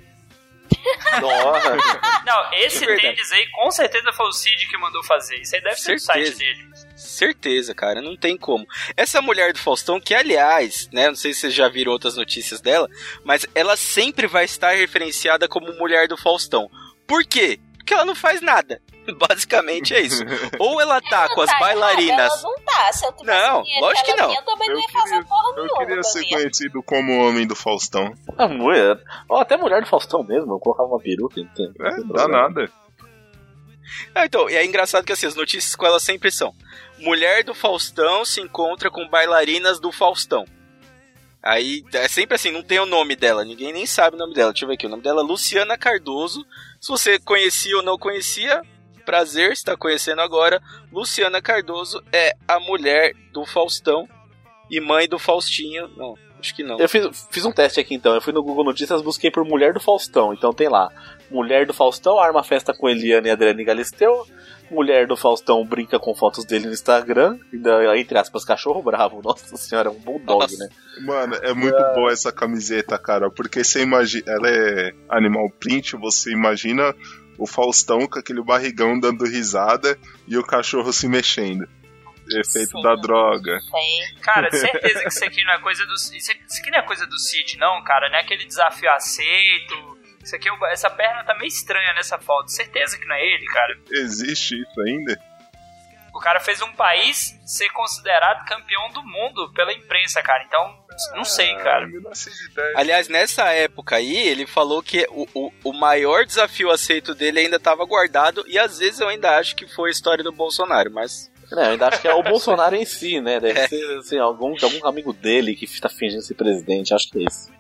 Nossa. Não, esse É tênis aí com certeza foi o Cid que mandou fazer. Isso aí deve ser do Certeza. site dele. Certeza, cara, não tem como. Essa mulher do Faustão, que aliás, né, não sei se vocês já viram outras notícias dela, mas ela sempre vai estar referenciada como mulher do Faustão. Por quê? Porque ela não faz nada. Basicamente é isso. Ou ela tá com as Tá bailarinas. Ela não tá. Se eu tivesse Não, dinheiro lógico que ela não. tinha, Eu também não Eu ia fazer porra Eu nenhuma. queria ser também. conhecido como o homem do Faustão. A mulher. Ó, até mulher do Faustão mesmo, eu colocava uma peruca. Não tem, não É, dá nada. Ah, então, e é engraçado que assim, as notícias com ela sempre são: mulher do Faustão se encontra com bailarinas do Faustão. Aí é sempre assim, não tem o nome dela, ninguém nem sabe o nome dela. Deixa eu ver aqui, o nome dela é Luciana Cardoso. Se você conhecia ou não conhecia, prazer, está conhecendo agora. Luciana Cardoso é a mulher do Faustão e mãe do Faustinho. Não, acho que não. Eu fiz, fiz um teste aqui então. Eu fui no Google Notícias, busquei por mulher do Faustão. Então tem lá: mulher do Faustão arma festa com Eliane e Adriane Galisteu. Mulher do Faustão brinca com fotos dele no Instagram. Ainda, entre aspas, cachorro bravo. Nossa senhora, é um bulldog, Nossa. né? Mano, é muito boa essa camiseta, cara, porque você imagina. Ela é animal print, você imagina o Faustão com aquele barrigão dando risada e o cachorro se mexendo. Efeito Sim. da droga. Sei. Cara, certeza que isso aqui não é coisa do. Isso aqui isso aqui não é coisa do Cid, não, cara. Não é aquele desafio aceito. Isso aqui, é essa perna tá meio estranha nessa foto. Certeza que não é ele, cara. Existe isso ainda? O cara fez um país ser considerado campeão do mundo pela imprensa, cara. Então, não sei, cara. Ah, 1910. Aliás, nessa época aí, ele falou que o, o, o maior desafio aceito dele ainda estava guardado, e às vezes eu ainda acho que foi a história do Bolsonaro, mas. Não, eu ainda acho que é o Bolsonaro em si, né? Deve É. ser assim, algum, algum amigo dele que tá fingindo ser presidente. Acho que é isso.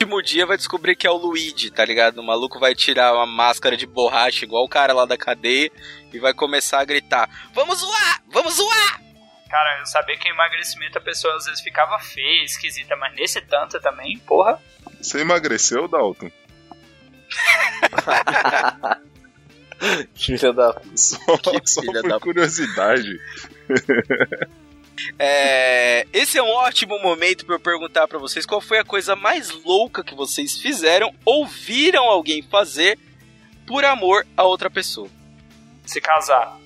No último dia vai descobrir que é o Luigi, tá ligado? O maluco vai tirar uma máscara de borracha, igual o cara lá da cadeia, e vai começar a gritar: Vamos zoar! Vamos zoar! Cara, eu sabia que emagrecimento a pessoa às vezes ficava feia, esquisita, mas nesse tanto também, porra. Você emagreceu, Dalton? Filha da. Só, Que só filha por da- curiosidade. É, esse é um ótimo momento para eu perguntar para vocês qual foi a coisa mais louca que vocês fizeram ou viram alguém fazer por amor a outra pessoa. Se casar.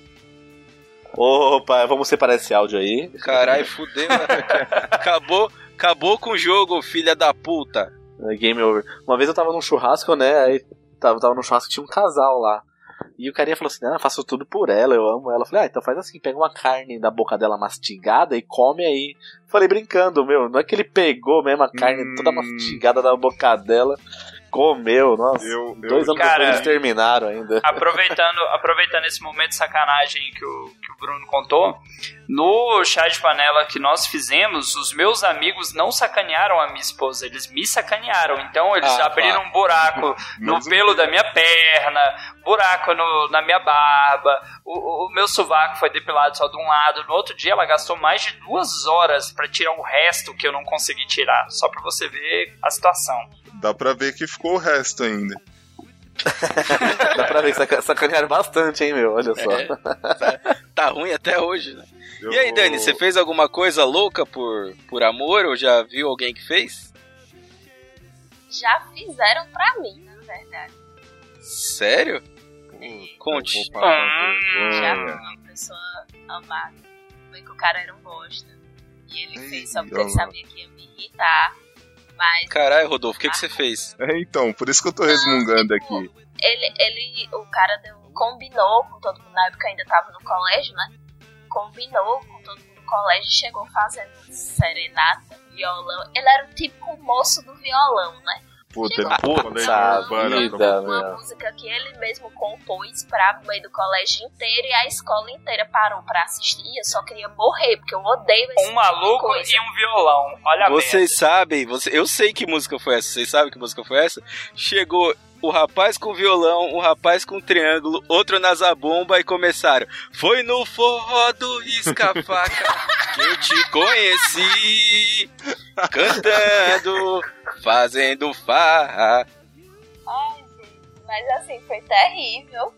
Opa, vamos separar esse áudio aí. Caralho, fudeu. né? acabou, acabou com o jogo, filha da puta. É, Game over. Uma vez eu tava num churrasco, né? Aí tava, tava num churrasco tinha um casal lá. E o carinha falou assim: Ah, eu faço tudo por ela, eu amo ela. Eu falei: Ah, então faz assim, pega uma carne da boca dela mastigada e come aí. Falei brincando, meu, não é que ele pegou mesmo a carne Hum. toda mastigada da boca dela Comeu, nossa. Eu, eu, Dois anos Cara, depois terminaram ainda. aproveitando, aproveitando esse momento de sacanagem que o, que o Bruno contou, no chá de panela que nós fizemos, os meus amigos não sacanearam a minha esposa, eles me sacanearam. Então eles Ah, abriram tá. um buraco no pelo da minha perna, buraco no- na minha barba, o, o meu sovaco foi depilado só de um lado. No outro dia ela gastou mais de duas horas pra tirar o resto que eu não consegui tirar, só pra você ver a situação. Dá pra ver que ficou o resto ainda. Dá pra ver que saca- sacanearam bastante, hein, meu? Olha só. É. Tá ruim até hoje, né? Eu E aí, Dani, você fez alguma coisa louca por, por amor ou já viu alguém que fez? Já fizeram pra mim, na verdade. Sério? Conte. Eu vou passar Hum. Já vi uma pessoa amada. Foi que o cara era um bosta. E ele fez só porque ele sabia que ia me irritar. Mas Caralho, Rodolfo, o que, que você fez? É, então, por isso que eu tô resmungando aqui. ele, ele, o cara deu, combinou com todo mundo, na época ainda tava no colégio, né? Combinou com todo mundo no colégio, chegou fazendo serenata, violão. Ele era o típico moço do violão, né? Puta, ele urbana vida, pra Uma música que ele mesmo compôs pra meio do colégio inteiro e a escola inteira parou pra assistir. E eu só queria morrer, porque eu odeio esse Um maluco tipo de coisa. e um violão. Olha. Vocês sabem, você, eu sei que música foi essa, vocês sabem que música foi essa? Chegou o rapaz com violão, o rapaz com triângulo, outro na zabumba e começaram. Foi no forró do risca-faca que eu te conheci, cantando, fazendo farra. Ai, gente, mas assim, foi terrível.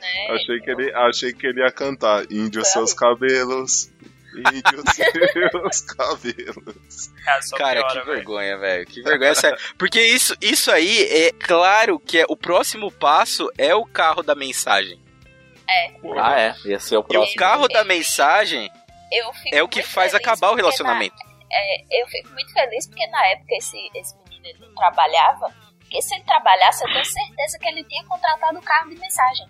Né? Achei que, ele, achei que ele ia cantar Índio seus cabelos, Índio seus cabelos. Cara, só Cara, piora, que velho. vergonha, velho. Que vergonha, sério. Porque isso, isso aí é claro que é, o próximo passo é o carro da mensagem. Ah, é. Esse é o E o próximo. carro da mensagem Eu fico é o que faz acabar o relacionamento. na- é, eu fico muito feliz porque na época esse, esse menino não trabalhava. Porque se ele trabalhasse, eu tenho certeza que ele tinha contratado o carro de mensagem.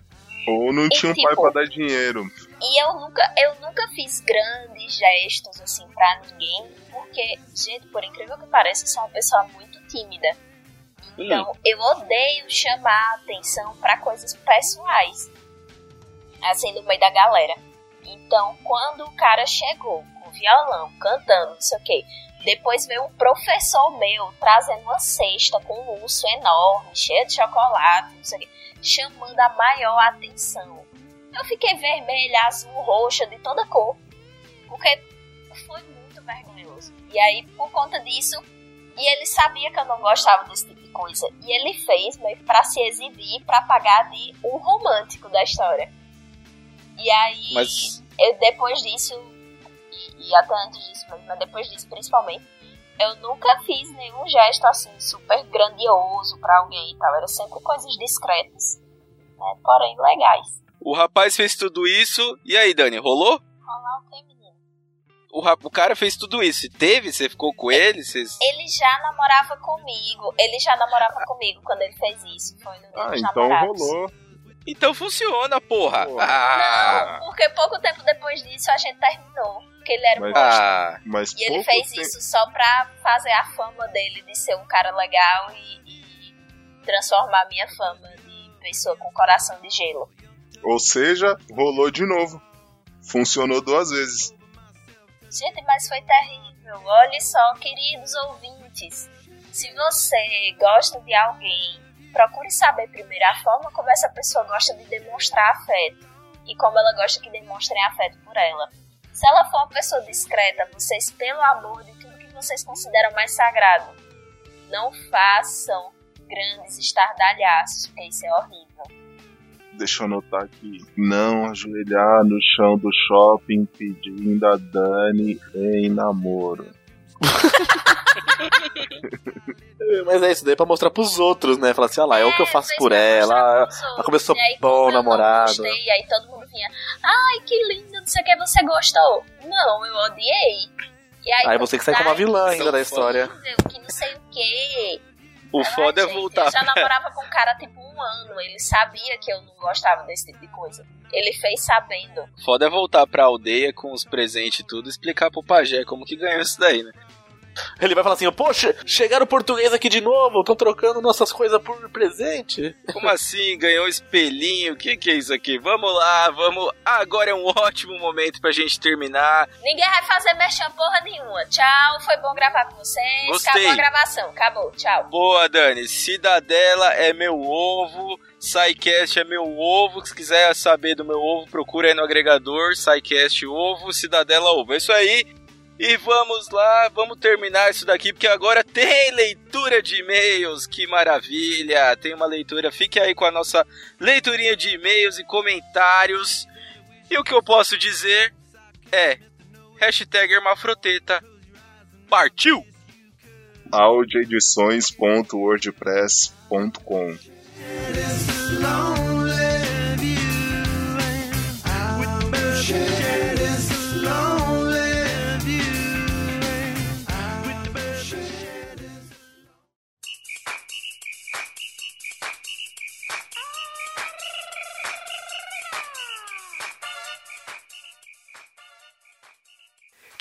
Ou não E tinha um tipo- pai pra dar dinheiro. E eu nunca, eu nunca fiz grandes gestos assim pra ninguém, porque, gente, por incrível que pareça, eu sou uma pessoa muito tímida. Então, eu odeio chamar atenção pra coisas pessoais. Assim, no meio da galera. Então, quando o cara chegou com violão, cantando, não sei o quê, depois veio um professor meu trazendo uma cesta com um urso enorme, cheio de chocolate, não sei o quê, chamando a maior atenção. Eu fiquei vermelha, azul, roxa, de toda cor. Porque foi muito vergonhoso. E aí, por conta disso, e ele sabia que eu não gostava desse tipo de coisa. E ele fez meio pra se exibir, pra pagar de um romântico da história. E aí, Mas eu, depois disso, e, até antes disso mesmo, mas depois disso principalmente, eu nunca fiz nenhum gesto assim super grandioso pra alguém e tal. Era sempre coisas discretas, né? Porém legais. o rapaz fez tudo isso. E aí, Dani, rolou? Rolar o que, menino? O, ra- o cara fez tudo isso. E teve? Você ficou com ele? Vocês... Ele já namorava comigo. Ele já namorava comigo quando ele fez isso. Foi no Ah, então namorados. rolou. Então funciona, porra. Pô. Ah, Não, porque pouco tempo depois disso a gente terminou. Porque ele era um Mas- ah, Mas E ele fez isso só pra fazer a fama dele de ser um cara legal e, e transformar a minha fama de pessoa com coração de gelo. Ou seja, rolou de novo. Funcionou duas vezes. Gente, mas foi terrível. Olha só, queridos ouvintes. Se você gosta de alguém, procure saber primeiro a forma como essa pessoa gosta de demonstrar afeto. E como ela gosta que demonstrem afeto por ela. Se ela for uma pessoa discreta, vocês, pelo amor de tudo que vocês consideram mais sagrado, não façam grandes estardalhaços, porque isso é horrível. Deixa eu anotar aqui. Não ajoelhar no chão do shopping pedindo a Dani em namoro. Mas é isso daí pra mostrar pros outros, né? Falar assim, olha lá, é o que eu faço fez por ela. ela começou aí, bom namorado. gostei, aí todo mundo vinha, ai que lindo, não sei o que, você gostou. Não, eu odiei. E aí, Aí você que sai como a vilã ainda da história. que não sei o que. o foda é gente, voltar. Eu já namorava com um cara tipo um ano, ele sabia que eu não gostava desse tipo de coisa. Ele fez sabendo. Foda é voltar pra aldeia com os presentes e tudo e explicar pro pajé como que ganhou isso daí, né? Ele vai falar assim: Poxa, chegaram português aqui de novo, estão trocando nossas coisas por presente. Como assim? Ganhou um espelhinho? O que, que é isso aqui? Vamos lá, vamos. Agora é um ótimo momento pra gente terminar. Ninguém vai fazer merchan porra nenhuma. Tchau, foi bom gravar com vocês. Gostei. Acabou a gravação, acabou, tchau. Boa, Dani. Cidadela é meu ovo. SciCast é meu ovo. Se quiser saber do meu ovo, procura aí no agregador. SciCast ovo, Cidadela ovo. É isso aí. E vamos lá, vamos terminar isso daqui, porque agora tem leitura de e-mails. Que maravilha! Tem uma leitura. Fique aí com a nossa leiturinha de e-mails e comentários. E o que eu posso dizer é: hashtag Hermafroteta. Partiu! audioedições.wordpress.com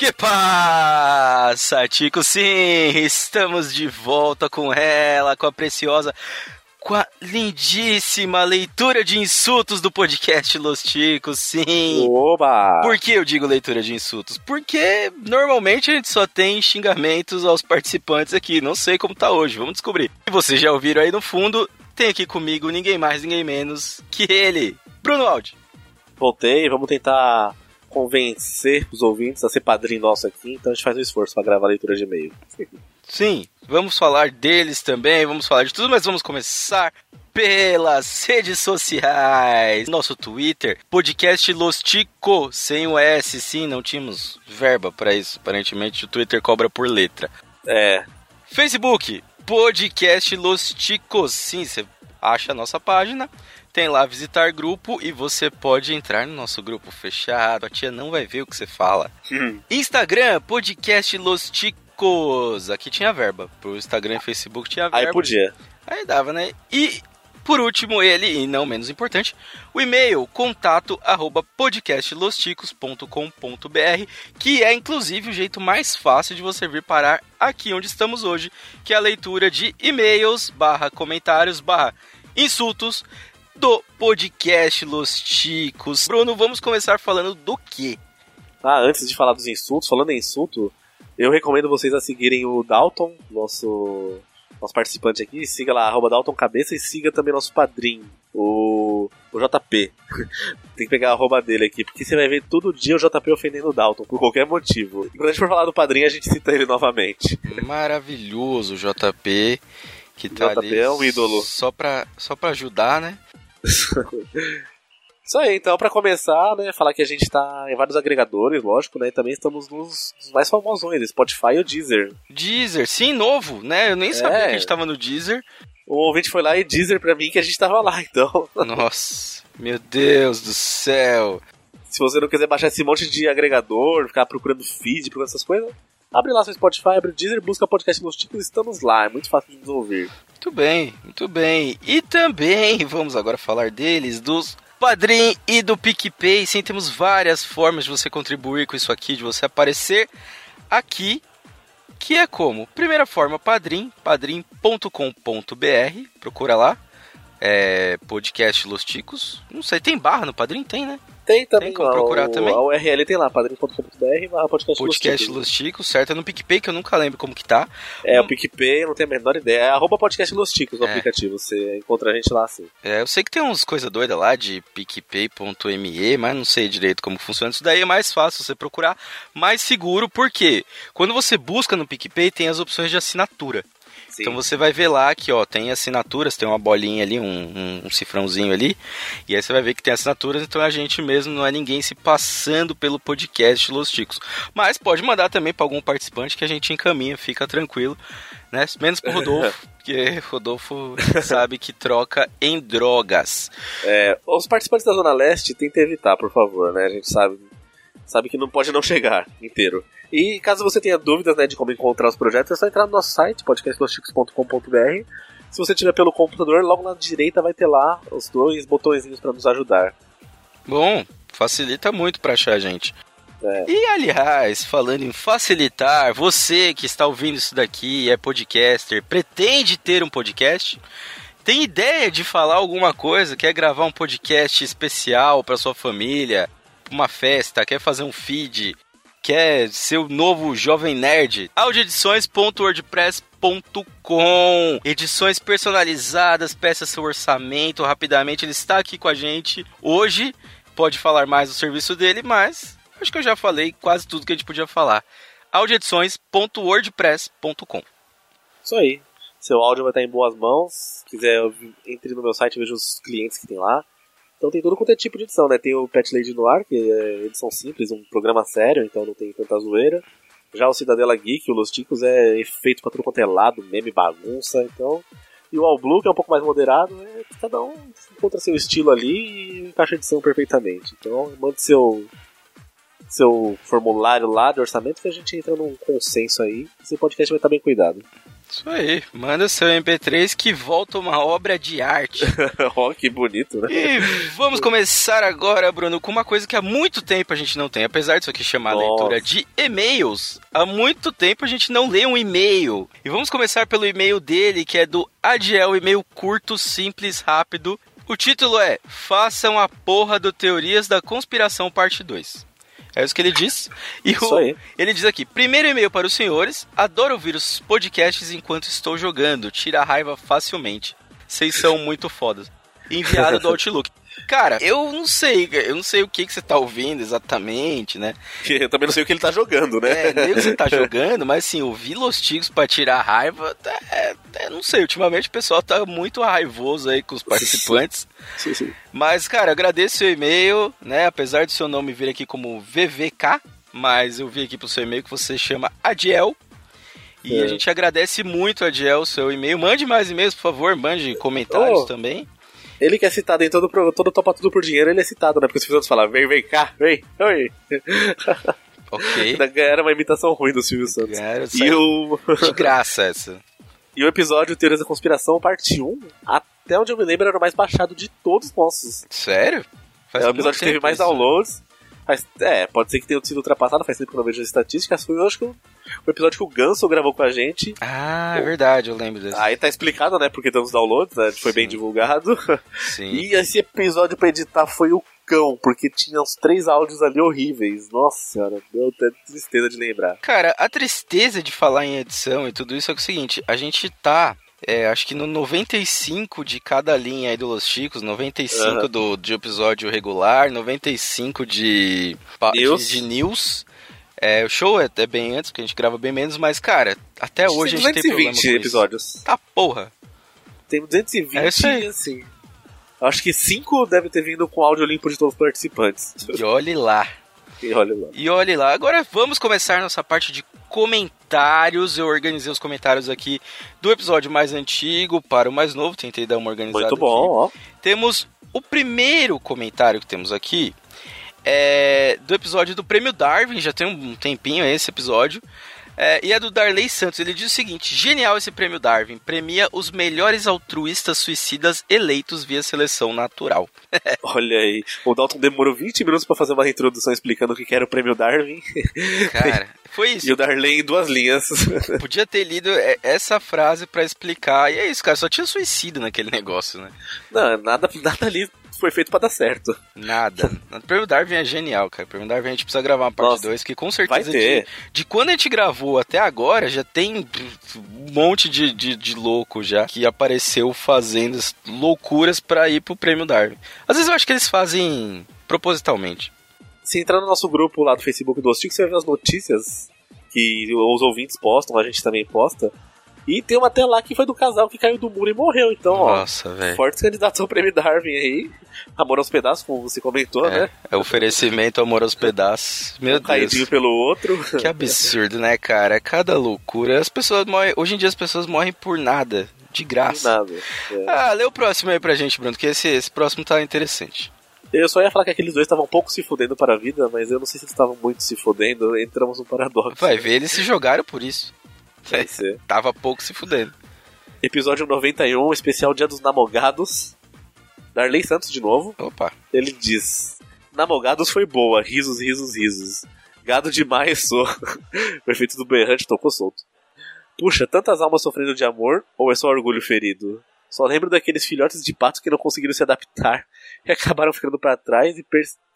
Que passa, Tico? Sim, estamos de volta com ela, com a preciosa, com a lindíssima leitura de insultos do podcast Los Ticos, sim. Oba! Por que eu digo leitura de insultos? Porque normalmente a gente só tem xingamentos aos participantes aqui. Não sei como tá hoje, vamos descobrir. E vocês já ouviram aí no fundo, tem aqui comigo ninguém mais, ninguém menos que ele, Bruno Aldi. Voltei, vamos tentar convencer os ouvintes a ser padrinho nosso aqui, então a gente faz um esforço pra gravar a leitura de e-mail. Sim, vamos falar deles também, vamos falar de tudo, mas vamos começar pelas redes sociais. Nosso Twitter, podcast Los Tico, sem o S, sim, não tínhamos verba pra isso. Aparentemente o Twitter cobra por letra. É, Facebook, podcast Los Ticos. Sim, você acha a nossa página, tem lá visitar grupo e você pode entrar no nosso grupo fechado. A tia não vai ver o que você fala. Instagram, podcast Los Ticos. Aqui tinha verba. Pro Instagram e Facebook tinha verba. aí podia. Aí dava, né? E por último, ele, e não menos importante, o e-mail contato arroba podcastlosticos.com.br, que é inclusive o jeito mais fácil de você vir parar aqui onde estamos hoje, que é a leitura de e-mails, barra comentários, barra insultos do podcast Los Ticos. Bruno, vamos começar falando do quê? Ah, antes de falar dos insultos, falando em insulto, eu recomendo vocês a seguirem o Dalton, nosso, nosso participante aqui. Siga lá, arroba Dalton Cabeça, e siga também nosso padrinho, o, o JP. Tem que pegar a arroba dele aqui, porque você vai ver todo dia o JP ofendendo o Dalton, por qualquer motivo. E quando a gente for falar do padrinho, a gente cita ele novamente. Maravilhoso, JP, que tá JP ali é um ídolo. Só pra, só pra ajudar, né? Isso aí, então, pra começar, né, falar que a gente tá em vários agregadores, lógico, né, e também estamos nos, nos mais famosões, Spotify e o Deezer. Deezer, sim, novo, né? Eu nem sabia É. que a gente tava no Deezer. O ouvinte foi lá e Deezer pra mim que a gente tava lá, então. Nossa, meu Deus do céu. Se você não quiser baixar esse monte de agregador, ficar procurando feed, procurando essas coisas, abre lá seu Spotify, abre o Deezer, busca podcast Los Ticos, estamos lá, é muito fácil de nos ouvir. Muito bem, muito bem. E também vamos agora falar deles, dos Padrim e do PicPay. Sim, temos várias formas de você contribuir com isso aqui, de você aparecer aqui. Que é como? Primeira forma, Padrim, padrim.com.br. Procura lá. É, podcast Los Ticos. Não sei, tem barra no Padrim? Tem, né? Tem também, Tem como procurar o, também? A URL tem lá, padrim.com.br barra podcast, Podcast Ticos. Los Ticos, certo? É no PicPay que eu nunca lembro como que tá. É, o PicPay, não tenho a menor ideia. É arroba podcast Los Ticos no É. aplicativo, você encontra a gente lá assim. É, eu sei que tem uns coisa doida lá de picpay.me, mas não sei direito como funciona. Isso daí é mais fácil você procurar, mais seguro, porque quando você busca no PicPay tem as opções de assinatura. Sim. Então você vai ver lá que ó, tem assinaturas, tem uma bolinha ali, um, um- um cifrãozinho ali, e aí você vai ver que tem assinaturas, então a gente mesmo não é ninguém se passando pelo podcast Los Ticos. Mas pode mandar também para algum participante que a gente encaminha, fica tranquilo, né? Menos pro Rodolfo, porque Rodolfo sabe que troca em drogas. É, os participantes da Zona Leste tentem evitar, por favor, né? A gente sabe, sabe que não pode não chegar inteiro. E caso você tenha dúvidas né, de como encontrar os projetos, é só entrar no nosso site, podcastlosticos.com.br. Se você tiver pelo computador, logo na direita vai ter lá os dois botõezinhos para nos ajudar. Bom, facilita muito pra achar a gente. É. E aliás, falando em facilitar, você que está ouvindo isso daqui, é podcaster, pretende ter um podcast? Tem ideia de falar alguma coisa? Quer gravar um podcast especial para sua família, pra uma festa, quer fazer um feed, quer ser o novo jovem nerd? audioedições.wordpress.com Edições personalizadas, peça seu orçamento rapidamente. Ele está aqui com a gente hoje. Pode falar mais do serviço dele, mas acho que eu já falei quase tudo que a gente podia falar. audioedições.wordpress.com Isso aí. Seu áudio vai estar em boas mãos. Se quiser, entre no meu site e veja os clientes que tem lá. Então tem todo quanto é tipo de edição, né? Tem o Pet Lady Noir, que é edição simples, um programa sério, então não tem tanta zoeira. Já o Cidadela Geek, o Los Ticos, é efeito pra tudo quanto é lado, meme, bagunça, então... E o All Blue, que é um pouco mais moderado, é cada um encontra seu estilo ali e encaixa a edição perfeitamente. Então mande seu, seu formulário lá de orçamento que a gente entra num consenso aí. Esse podcast vai estar bem cuidado. Isso aí, manda seu MP3 que volta uma obra de arte. Ó, que bonito, né? E vamos começar agora, Bruno, com uma coisa que há muito tempo a gente não tem. Apesar disso aqui chamar Nossa. leitura de e-mails, há muito tempo a gente não lê um e-mail. E vamos começar pelo e-mail dele, que é do Adiel, e-mail curto, simples, rápido. O título é Façam a porra do Teorias da Conspiração Parte 2. É isso que ele diz. E Isso o- aí. ele diz aqui: primeiro e-mail para os senhores. Adoro ouvir os podcasts enquanto estou jogando. Tira a raiva facilmente. Vocês são muito fodas. Enviado do Outlook. Cara, eu não sei, eu não sei o que, que você tá ouvindo exatamente, né? Eu também não sei o que ele tá jogando, né? É, nem o que você tá jogando, mas assim, ouvir Los Tigos pra tirar raiva, é, é, não sei, ultimamente o pessoal tá muito raivoso aí com os participantes. Sim, sim. Mas, cara, agradeço seu e-mail, né? Apesar do seu nome vir aqui como VVK, mas eu vi aqui pro seu e-mail que você chama Adiel. E É. a gente agradece muito, Adiel, o seu e-mail. Mande mais e-mails, por favor, mande comentários Oh. também. Ele que é citado em todo, todo Topa Tudo por Dinheiro, ele é citado, né? Porque as pessoas falam, vem, vem cá, vem, oi. Ok. Era uma imitação ruim do Silvio Santos. Cara, E o, De graça essa. e o episódio Teorias da Conspiração, parte 1, até onde eu me lembro, era o mais baixado de todos os nossos. Sério? Faz é o episódio que teve mais downloads. Faz- é, pode ser que tenha sido ultrapassado, faz tempo que eu não vejo as estatísticas. Foi, eu acho que o episódio que o Ganso gravou com a gente. Ah, é verdade, eu lembro desse. Aí tá explicado, né? Porque deu os downloads, né? Foi bem Sim. divulgado. Sim. E esse episódio pra editar foi o cão, porque tinha uns três áudios ali horríveis. Nossa senhora, deu até tristeza de lembrar. Cara, a tristeza de falar em edição e tudo isso é, o seguinte, a gente tá, é, acho que no 95 de cada linha aí do Los Chicos, 95 Aham. do, de episódio regular, 95 de, de- de news. É, o show é até bem antes, porque a gente grava bem menos, mas, cara, até hoje a gente tem problema com 220 isso. episódios. Tá porra. Tem 220 É isso aí. assim. Acho que 5 deve ter vindo com áudio limpo de todos os participantes. E olhe lá. E olha lá. E olhe lá. Agora vamos começar nossa parte de comentários. Eu organizei os comentários aqui do episódio mais antigo para o mais novo. Tentei dar uma organizada. Muito aqui. bom, ó. Temos o primeiro comentário que temos aqui. É do episódio do Prêmio Darwin. Já tem um tempinho esse episódio. É, e é do Darley Santos. Ele diz o seguinte: genial esse prêmio Darwin. Premia os melhores altruístas suicidas eleitos via seleção natural. Olha aí. O Dalton demorou 20 minutos pra fazer uma introdução explicando o que era o prêmio Darwin. Cara, foi isso. e o Darley em duas linhas. Podia ter lido é, essa frase pra explicar. E é isso, cara. Só tinha suicídio naquele negócio, né? Não, nada, nada ali foi feito pra dar certo. Nada. O Prêmio Darwin é genial, cara. O Prêmio Darwin a gente precisa gravar uma parte Nossa, 2, que com vai certeza ter. de, de quando a gente gravou até agora, já tem um monte de, de, de louco já que apareceu fazendo as loucuras pra ir pro Prêmio Darwin. Às vezes eu acho que eles fazem propositalmente. Se entrar no nosso grupo lá do Facebook do Hostil, você vai ver as notícias que os ouvintes postam, a gente também posta. E tem uma até lá que foi do casal que caiu do muro e morreu. Então, Nossa, ó, velho. fortes candidatos ao prêmio Darwin aí. Amor aos pedaços, como você comentou, É, né? é oferecimento, amor aos pedaços. Meu um caidinho Deus. pelo outro. Que absurdo, né, cara? Cada loucura. As pessoas morrem. Hoje em dia as pessoas morrem por nada. De graça. Nada. É. Ah, lê o próximo aí pra gente, Bruno, que esse, esse próximo tá interessante. Eu só ia falar que aqueles dois estavam um pouco se fodendo para a vida, mas eu não sei se eles estavam muito se fodendo. Entramos num paradoxo. Vai ver, eles se jogaram por isso. Vai ser. Tava pouco se fudendo. Episódio 91, especial Dia dos Namogados. Darley Santos de novo. Opa. Ele diz: Namogados foi boa, risos, risos, risos. Gado demais, sou. o efeito do berrante tocou solto. Puxa, tantas almas sofrendo de amor ou é só orgulho ferido? Só lembro daqueles filhotes de pato que não conseguiram se adaptar e acabaram ficando pra trás e,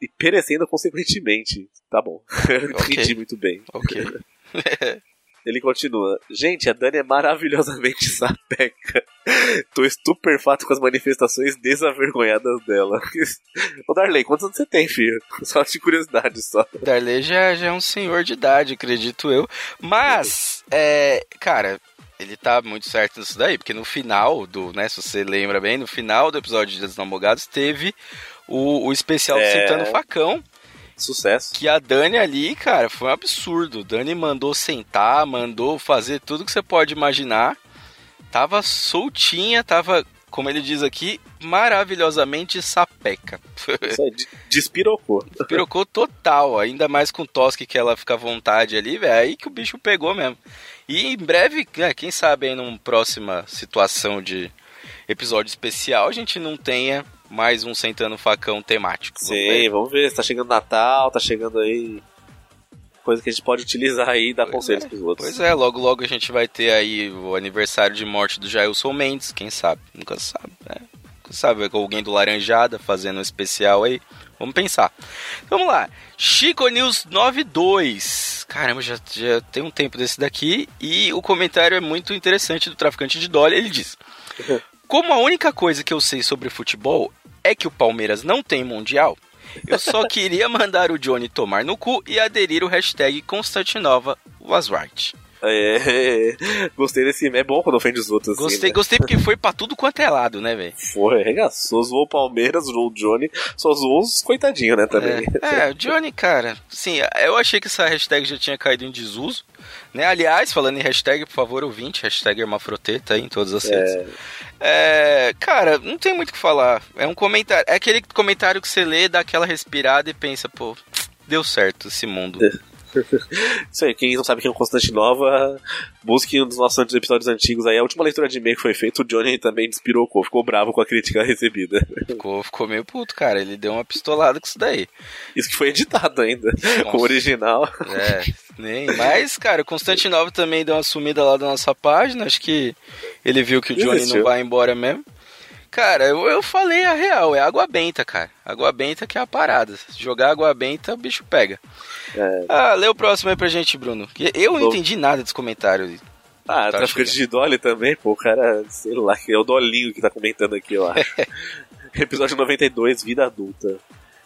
e perecendo consequentemente. Tá bom. Eu Ok. Entendi muito bem. Ok. Ele continua. Gente, a Dani é maravilhosamente sapeca. Tô estupefato com as manifestações desavergonhadas dela. Ô Darley, quantos anos você tem, filho? Só de curiosidade, só. Darley já, já é um senhor de idade, acredito eu. Mas, é, cara, ele tá muito certo nisso daí, porque no final do, né, se você lembra bem, no final do episódio de dos Namogados teve o, o especial É. Sentando o Facão, Sucesso. que a Dani ali, cara, foi um absurdo. Dani mandou sentar, mandou fazer tudo que você pode imaginar. Tava soltinha, tava, como ele diz aqui, maravilhosamente sapeca. Despirocou. Pirocou total, ainda mais com o Toski que ela fica à vontade ali, velho. Aí que o bicho pegou mesmo. E em breve, né, quem sabe aí numa próxima situação de episódio especial, a gente não tenha mais um Sentando Facão temático. Vamos Sim, ver. vamos ver. Tá chegando Natal, tá chegando aí. Coisa que a gente pode utilizar aí e dar conselhos pros outros. Pois é, logo logo a gente vai ter aí o aniversário de morte do Jailson Mendes, quem sabe? Nunca sabe, né? Nunca sabe, com alguém do Laranjada fazendo um especial aí. Vamos pensar. Vamos lá. Chico News 92. Caramba, já, já tem um tempo desse daqui. E o comentário é muito interessante do traficante de dólar. Ele diz: Como a única coisa que eu sei sobre futebol é que o Palmeiras não tem mundial, eu só queria mandar o Johnny tomar no cu e aderir o hashtag Constantinova was right. É, gostei desse. É bom quando ofende os outros. assim, Gostei, né? gostei porque foi pra tudo quanto é lado, né, velho? Foi, arregaçou. Zoou o Palmeiras, zoou o Johnny. Só zoou os coitadinhos, né, também. É, é, o Johnny, cara, sim, eu achei que essa hashtag já tinha caído em desuso. Né? Aliás, falando em hashtag, por favor, ouvinte, hashtag Hermafroteta aí em todas as redes. É, cara, não tem muito o que falar. É um comentário. É aquele comentário que você lê, dá aquela respirada e pensa, pô, deu certo esse mundo. Isso aí, quem não sabe quem é o Constantinova, busque um dos nossos episódios antigos aí. A última leitura de e-mail que foi feita, o Johnny também despirocou, ficou bravo com a crítica recebida. Ficou, ficou meio puto, cara. Ele deu uma pistolada com isso daí. Isso que foi editado ainda, com o original. É, nem. Mas, cara, o Constantinova também deu uma sumida lá da nossa página. Acho que ele viu que o Johnny Desistiu. não vai embora mesmo. Cara, eu, eu falei a real, é água benta, cara. Água benta que é a parada. Se jogar água benta, o bicho pega. Ah, lê o próximo aí pra gente, Bruno. Eu não entendi nada desse comentário. Ah, Tá traficante chegando. de Dolly também, pô, o cara, sei lá, é o Dolinho que tá comentando aqui, eu acho. Episódio 92, Vida Adulta.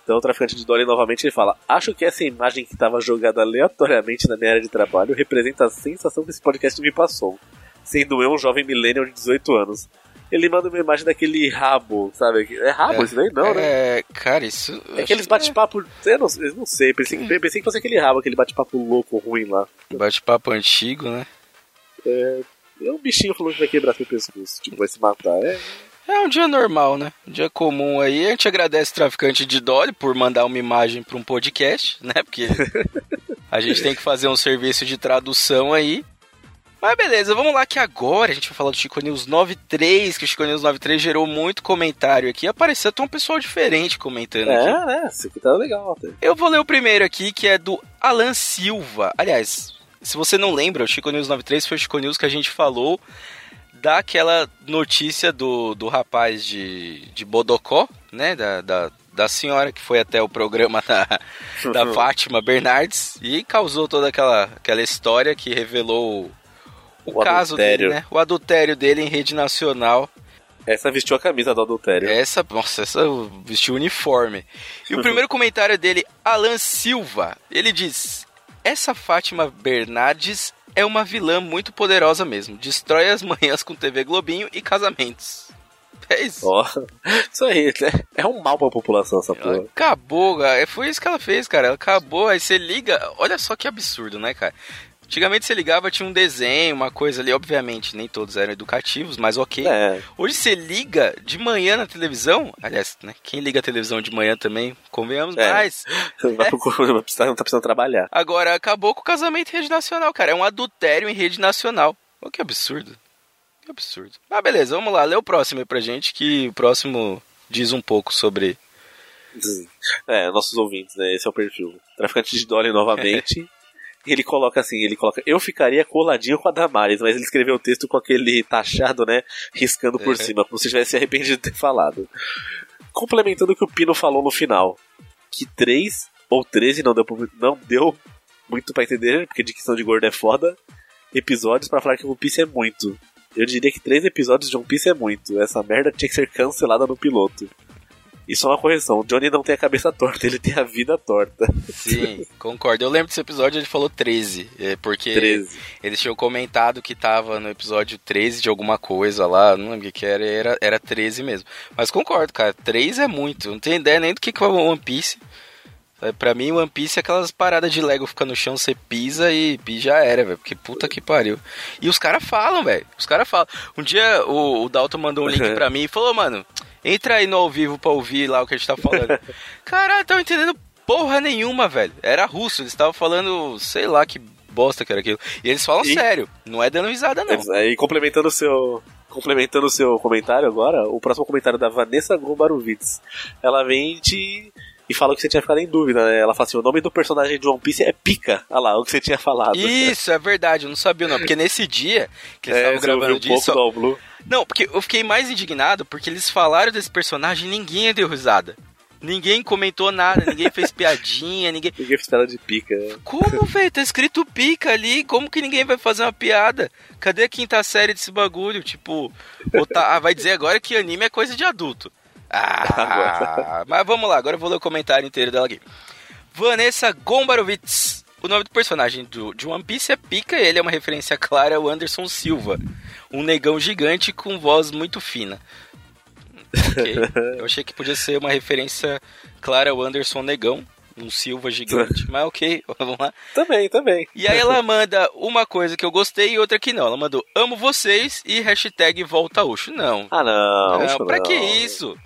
Então o traficante de Dolly novamente ele fala: Acho que essa imagem que estava jogada aleatoriamente na minha área de trabalho representa a sensação que esse podcast me passou. Sendo eu um jovem millennial de 18 anos. Ele manda uma imagem daquele rabo, sabe? É rabo isso daí? Não, né? É, cara, isso. É aqueles bate-papo. Eu não, eu não sei, pensei, que- pensei que fosse aquele rabo, aquele bate-papo louco, ruim lá. Bate-papo antigo, né? É, é um bichinho falando que vai quebrar seu pescoço, tipo, vai se matar. É, É um dia normal, né? Um dia comum aí. A gente agradece o traficante de Dolly por mandar uma imagem para um podcast, né? Porque a gente tem que fazer um serviço de tradução aí. Mas beleza, vamos lá que agora a gente vai falar do Chico News 93, que o Chico News 93 gerou muito comentário aqui. Apareceu até um pessoal diferente comentando aqui. é, né? Isso aqui tá legal até. Eu vou ler o primeiro aqui, que é do Alan Silva. Aliás, se você não lembra, o Chico News 93 foi o Chico News que a gente falou daquela notícia do, do rapaz de, de Bodocó, né? Da, da, da senhora que foi até o programa da, da Fátima Bernardes e causou toda aquela, aquela história que revelou o, o O caso adultério. dele, né? O adultério dele em rede nacional. Essa vestiu a camisa do adultério. Essa, nossa, essa vestiu uniforme. E o primeiro comentário dele, Alan Silva, ele diz: Essa Fátima Bernardes é uma vilã muito poderosa mesmo. Destrói as manhãs com TV Globinho e casamentos. É isso. Ó, isso aí, né? É um mal pra população essa Ela porra. acabou, cara. Foi isso que ela fez, cara. Ela acabou, aí você liga. Olha só que absurdo, né, cara? Antigamente você ligava, tinha um desenho, uma coisa ali, obviamente, nem todos eram educativos, mas ok. É, Hoje você liga de manhã na televisão, aliás, né? Quem liga a televisão de manhã também, convenhamos É. procurar, vai precisar- não tá precisando trabalhar. Agora acabou com o casamento em rede nacional, cara. É um adultério em rede nacional. Olha que absurdo. Que absurdo. Ah, beleza, vamos lá, lê o próximo aí pra gente, que o próximo diz um pouco sobre É, nossos ouvintes, né? Esse é o perfil. Traficante de Dolly novamente. Ele coloca assim, ele coloca, eu ficaria coladinho com a Damares, mas ele escreveu o texto com aquele taxado, né, riscando por Uhum. cima, como se tivesse se arrependido de ter falado. Complementando o que o Pino falou no final, que 3 ou 13 não deu, não deu muito pra entender, porque dicção de gordo é foda, episódios pra falar que One Piece é muito. Eu diria que três episódios de One Piece é muito. Essa merda tinha que ser cancelada no piloto. E só uma correção, o Johnny não tem a cabeça torta, ele tem a vida torta. Sim, concordo. Eu lembro desse episódio, ele falou 13, é, porque 13. eles tinham comentado que tava no episódio 13 de alguma coisa lá, não lembro o que era, era, era 13 mesmo. Mas concordo, cara, 3 é muito, não tenho ideia nem do que que é One Piece. É, Pra mim, One Piece é aquelas paradas de Lego fica no chão, você pisa e, e já era, velho. Porque puta que pariu. E os caras falam, velho. Os caras falam. Um dia o, o Dalton mandou um link pra mim e falou, mano, entra aí no ao vivo pra ouvir lá o que a gente tá falando. Caralho, tava entendendo porra nenhuma, velho. Era russo, eles estavam falando, sei lá que bosta que era aquilo. E eles falam E- sério, não é dando risada, não. E complementando o seu. Complementando o seu comentário agora, o próximo comentário da Vanessa Gombarovitz. Ela vem de. E fala que você tinha ficado em dúvida, né? Ela fala assim: o nome do personagem de One Piece é Pica. Olha lá, o que você tinha falado. Isso, é verdade, eu não sabia não, porque nesse dia que eles É, estavam gravando um pouco disso, All Blue. Não, porque eu fiquei mais indignado porque eles falaram desse personagem e ninguém deu risada. Ninguém comentou nada, ninguém fez piadinha, ninguém. Ninguém fez piada de pica. Como, velho? Tá escrito pica ali, como que ninguém vai fazer uma piada? Cadê a quinta série desse bagulho? Tipo, tá- ah, vai dizer agora que anime é coisa de adulto. Ah, mas vamos lá, agora eu vou ler o comentário inteiro dela aqui. Vanessa Gombarovitz. O nome do personagem do, de One Piece é Pica e ele é uma referência clara ao Anderson Silva, um negão gigante com voz muito fina. Ok, eu achei que podia ser uma referência clara ao Anderson Negão, um Silva gigante, mas ok, vamos lá. Também, também. E aí ela manda uma coisa que eu gostei e outra que não. Ela mandou amo vocês e hashtag volta Ucho. Não. Ah, não. não, pra não. que isso?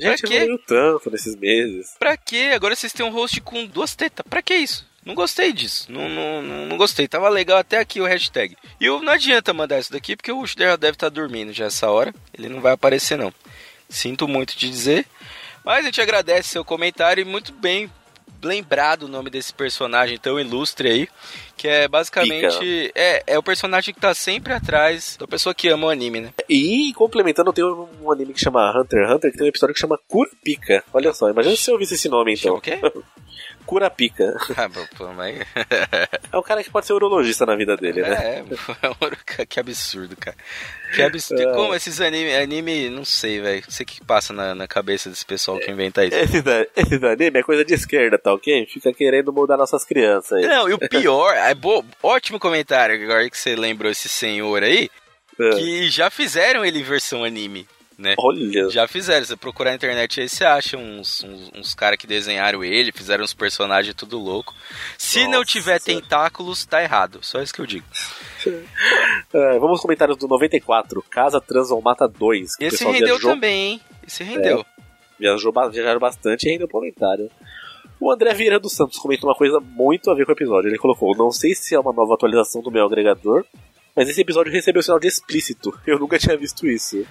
Pra quê? evoluiu tanto nesses meses. Pra quê? Agora vocês têm um host com duas tetas. Pra que isso? Não gostei disso. Não, não, não, não gostei. Tava legal até aqui o hashtag. E eu, não adianta mandar isso daqui, porque o Ucho já deve estar dormindo já essa hora. Ele não vai aparecer, não. Sinto muito de dizer. Mas a gente agradece seu comentário e muito bem lembrado o nome desse personagem tão ilustre aí. Que é basicamente. É, é o personagem que tá sempre atrás da pessoa que ama o anime, né? E complementando, tem um anime que chama Hunter x Hunter, que tem um episódio que chama Kurapika. Olha só, imagina se você ouvisse esse nome então. Chama o quê? Kurapika. Ah, pô, mas... É o cara que pode ser urologista na vida dele, né? É, que absurdo, cara. Que absurdo. É. Como esses anime, anime, não sei, velho. Não sei o que passa na, na cabeça desse pessoal que inventa isso. Esse, da, esse anime é coisa de esquerda, tá ok? Fica querendo mudar nossas crianças aí. Não, e o pior, é bo, ótimo comentário agora que você lembrou esse senhor aí, É. que já fizeram ele versão anime, né? Olha. Já fizeram, se você procurar na internet aí, você acha uns, uns, uns caras que desenharam ele, fizeram uns personagens tudo louco. Se não Nossa. tiver tentáculos, tá errado. Só isso que eu digo. É, vamos aos comentários do 94, Casa Transou Mata 2. que o Esse rendeu viajou, também, hein? Esse rendeu. Viajou, ba- viajaram bastante e rendeu comentário. O André Vieira dos Santos comentou uma coisa muito a ver com o episódio. Ele colocou: Não sei se é uma nova atualização do meu agregador, mas esse episódio recebeu sinal de explícito. Eu nunca tinha visto isso.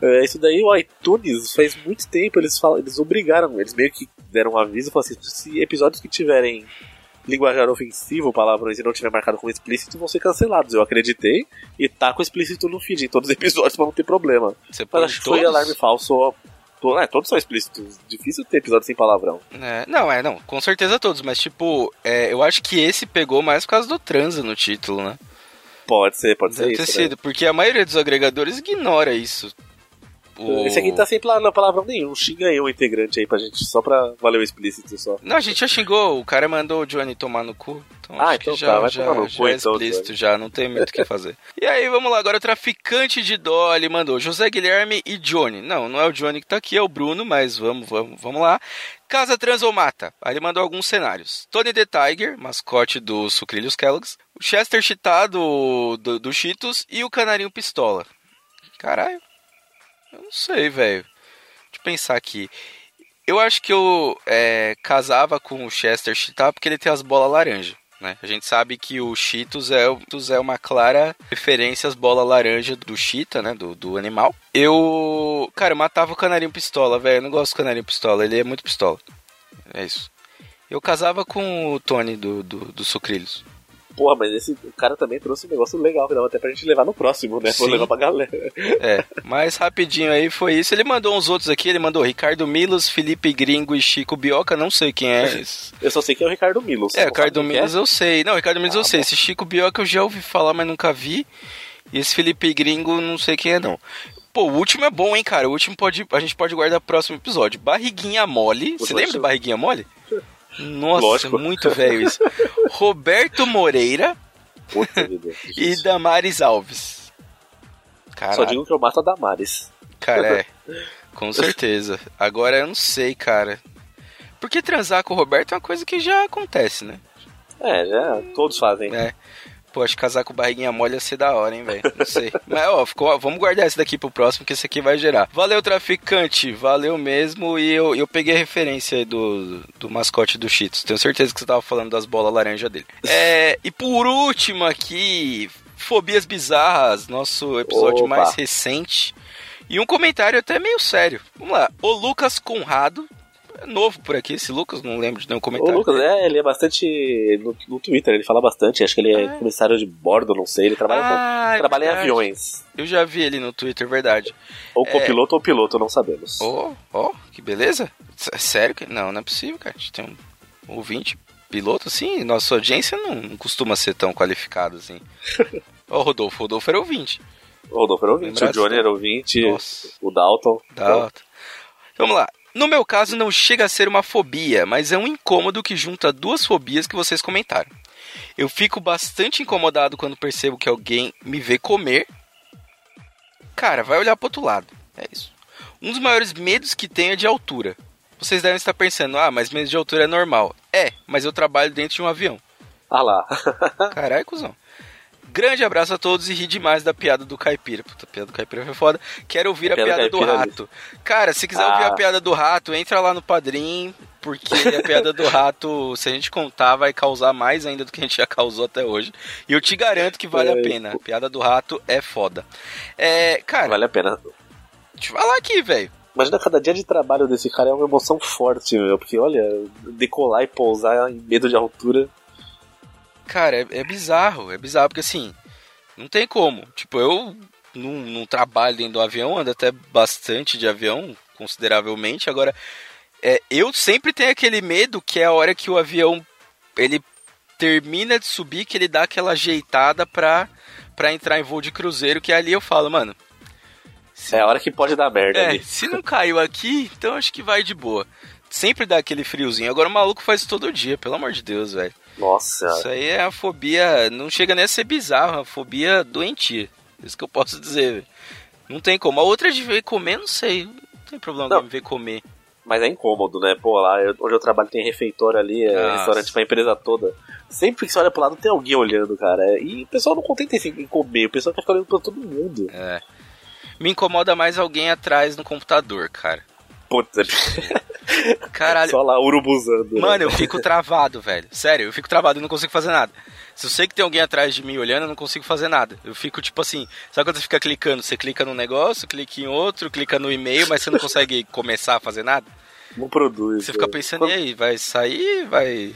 É, isso daí, o iTunes, faz muito tempo, eles, falam, eles obrigaram, eles meio que deram um aviso e falaram assim: se episódios que tiverem linguajar ofensivo, palavrões e não tiver marcado como explícito, vão ser cancelados. Eu acreditei e tá com explícito no feed em todos os episódios pra não ter problema. Você Mas acho que foi alarme falso. É, todos são explícitos. Difícil ter episódio sem palavrão. É, não, é, não, com certeza todos, mas tipo, é, eu acho que esse pegou mais por causa do transa no título, né? Pode ser, pode ser Deve ter isso. né? sido, porque a maioria dos agregadores ignora isso. O- Esse aqui tá sem pala- palavrão nenhum. Xinga aí um integrante aí pra gente, só pra valer o explícito só. Não, a gente já xingou, o cara mandou o Johnny tomar no cu. Então Ah, então já, tá, vai já, tomar no já cu é então, explícito Johnny. já, não tem muito o que fazer. e aí, vamos lá, agora o traficante de Dolly mandou José Guilherme e Johnny. Não, não é o Johnny que tá aqui, é o Bruno, mas vamos, vamos, vamos lá. Casa Trans ou Mata. Aí ele mandou alguns cenários. Tony the Tiger, mascote do Sucrilhos Kellogg's. O Chester Chitá do, do, do Cheetos e o Canarinho Pistola. Caralho. Eu não sei, velho. Deixa eu pensar aqui. Eu acho que eu é, casava com o Chester Chitá porque ele tem as bolas laranja, né? A gente sabe que o Cheetos é, é uma clara referência às bolas laranja do Cheetah, né? Do, do animal. Eu, cara, eu matava o canarinho pistola, velho. Eu não gosto do canarinho pistola, ele é muito pistola. É isso. Eu casava com o Tony do, do, do Sucrilhos. Porra, mas esse cara também trouxe um negócio legal que dava até pra gente levar no próximo, né? Vou levar pra galera. É, mas rapidinho aí foi isso. Ele mandou uns outros aqui, ele mandou Ricardo Milos, Felipe Gringo e Chico Bioca, não sei quem é esse. Eu só sei que é o Ricardo Milos. É, Ricardo quem Milos eu sei. Não, Ricardo Milos Ah, eu sei. bom. Esse Chico Bioca eu já ouvi falar, mas nunca vi. E esse Felipe Gringo não sei quem é não. Pô, o último é bom, hein, cara. O último pode, a gente pode guardar pro próximo episódio. Barriguinha Mole. Você lembra de mas- Barriguinha Mole? Nossa, Lógico. muito velho isso. Roberto Moreira e Damares Alves. Só Caralho. digo que eu mato a Damares. Cara, é. Com certeza. Agora eu não sei, cara. Porque transar com o Roberto é uma coisa que já acontece, né? É, já todos fazem. É. Pô, acho que casar com barriguinha mole ia ser da hora, hein, velho? Não sei. Mas, ó, ficou, vamos guardar esse daqui pro próximo, que esse aqui vai gerar. Valeu, traficante. Valeu mesmo. E eu, eu peguei a referência aí do, do mascote do Cheetos. Tenho certeza que você tava falando das bolas laranja dele. É, e por último aqui, Fobias Bizarras, nosso episódio Opa. mais recente. E um comentário até meio sério. Vamos lá. O Lucas Conrado. É novo por aqui, esse Lucas, não lembro de nenhum O comentário. Lucas, é, ele é bastante. No, no Twitter, ele fala bastante. Acho que ele é Ah. comissário de bordo, não sei. Ele trabalha, Ah, é trabalha em aviões. Eu já vi ele no Twitter, verdade. Ou É. copiloto ou piloto, não sabemos. Ó, ó, que beleza. Sério? que Não, não é possível, cara. A gente tem um ouvinte, piloto, assim. Nossa audiência não, não costuma ser tão qualificada assim. Ó, o Rodolfo. O Rodolfo era ouvinte. O Rodolfo era ouvinte, Lembrasse o Johnny era ouvinte, Nossa. o Dalton. Tá. Vamos lá. No meu caso, não chega a ser uma fobia, mas é um incômodo que junta duas fobias que vocês comentaram. Eu fico bastante incomodado quando percebo que alguém me vê comer. Cara, vai olhar pro outro lado. É isso. Um dos maiores medos que tenho é de altura. Vocês devem estar pensando, ah, mas medo de altura é normal. É, mas eu trabalho dentro de um avião. Ah lá. Caralho, cuzão. Grande abraço a todos e ri demais da piada do caipira. Puta, a piada do caipira foi foda. Quero ouvir a, piada piada do caipira, rato. Cara, se quiser ouvir Ah. a piada do rato, entra lá no Padrim, porque a piada do rato, se a gente contar, vai causar mais ainda do que a gente já causou até hoje. E eu te garanto que vale a É, pena. A piada do rato é foda. É, cara, Vale a pena. deixa eu falar aqui, velho. Imagina cada dia de trabalho desse cara é uma emoção forte, meu. Porque olha, decolar e pousar em medo de altura. Cara, é, é bizarro, é bizarro, porque assim, não tem como. Tipo, eu não, não trabalho dentro do avião, ando até bastante de avião, consideravelmente. Agora, é, eu sempre tenho aquele medo que é a hora que o avião ele termina de subir, que ele dá aquela ajeitada pra, pra entrar em voo de cruzeiro, que ali eu falo, mano. Se, É a hora que pode dar merda é, ali. se não caiu aqui, então acho que vai de boa. Sempre dá aquele friozinho. Agora o maluco faz todo dia, pelo amor de Deus, velho. Nossa, Isso aí é a fobia, não chega nem a ser bizarro, é uma fobia doentia. Isso que eu posso dizer. Não tem como. A outra de ver comer, não sei. Não tem problema Não. me ver comer. mas é incômodo, né? Pô, lá eu- onde eu trabalho tem refeitório ali, é Nossa. restaurante pra empresa toda. Sempre que você olha pro lado tem alguém olhando, cara. E o pessoal não contenta em comer, o pessoal quer ficar olhando pra todo mundo. É. Me incomoda mais alguém atrás no computador, cara. Putz, Caralho. só lá urubuzando. né? Mano, eu fico travado, velho. Sério, eu fico travado, eu não consigo fazer nada. Se eu sei que tem alguém atrás de mim olhando, eu não consigo fazer nada. Eu fico tipo assim, sabe quando você fica clicando? Você clica num negócio, clica em outro, clica no e-mail, mas você não consegue começar a fazer nada? Não produz. Você fica né? pensando, Quando- e aí, vai sair, vai.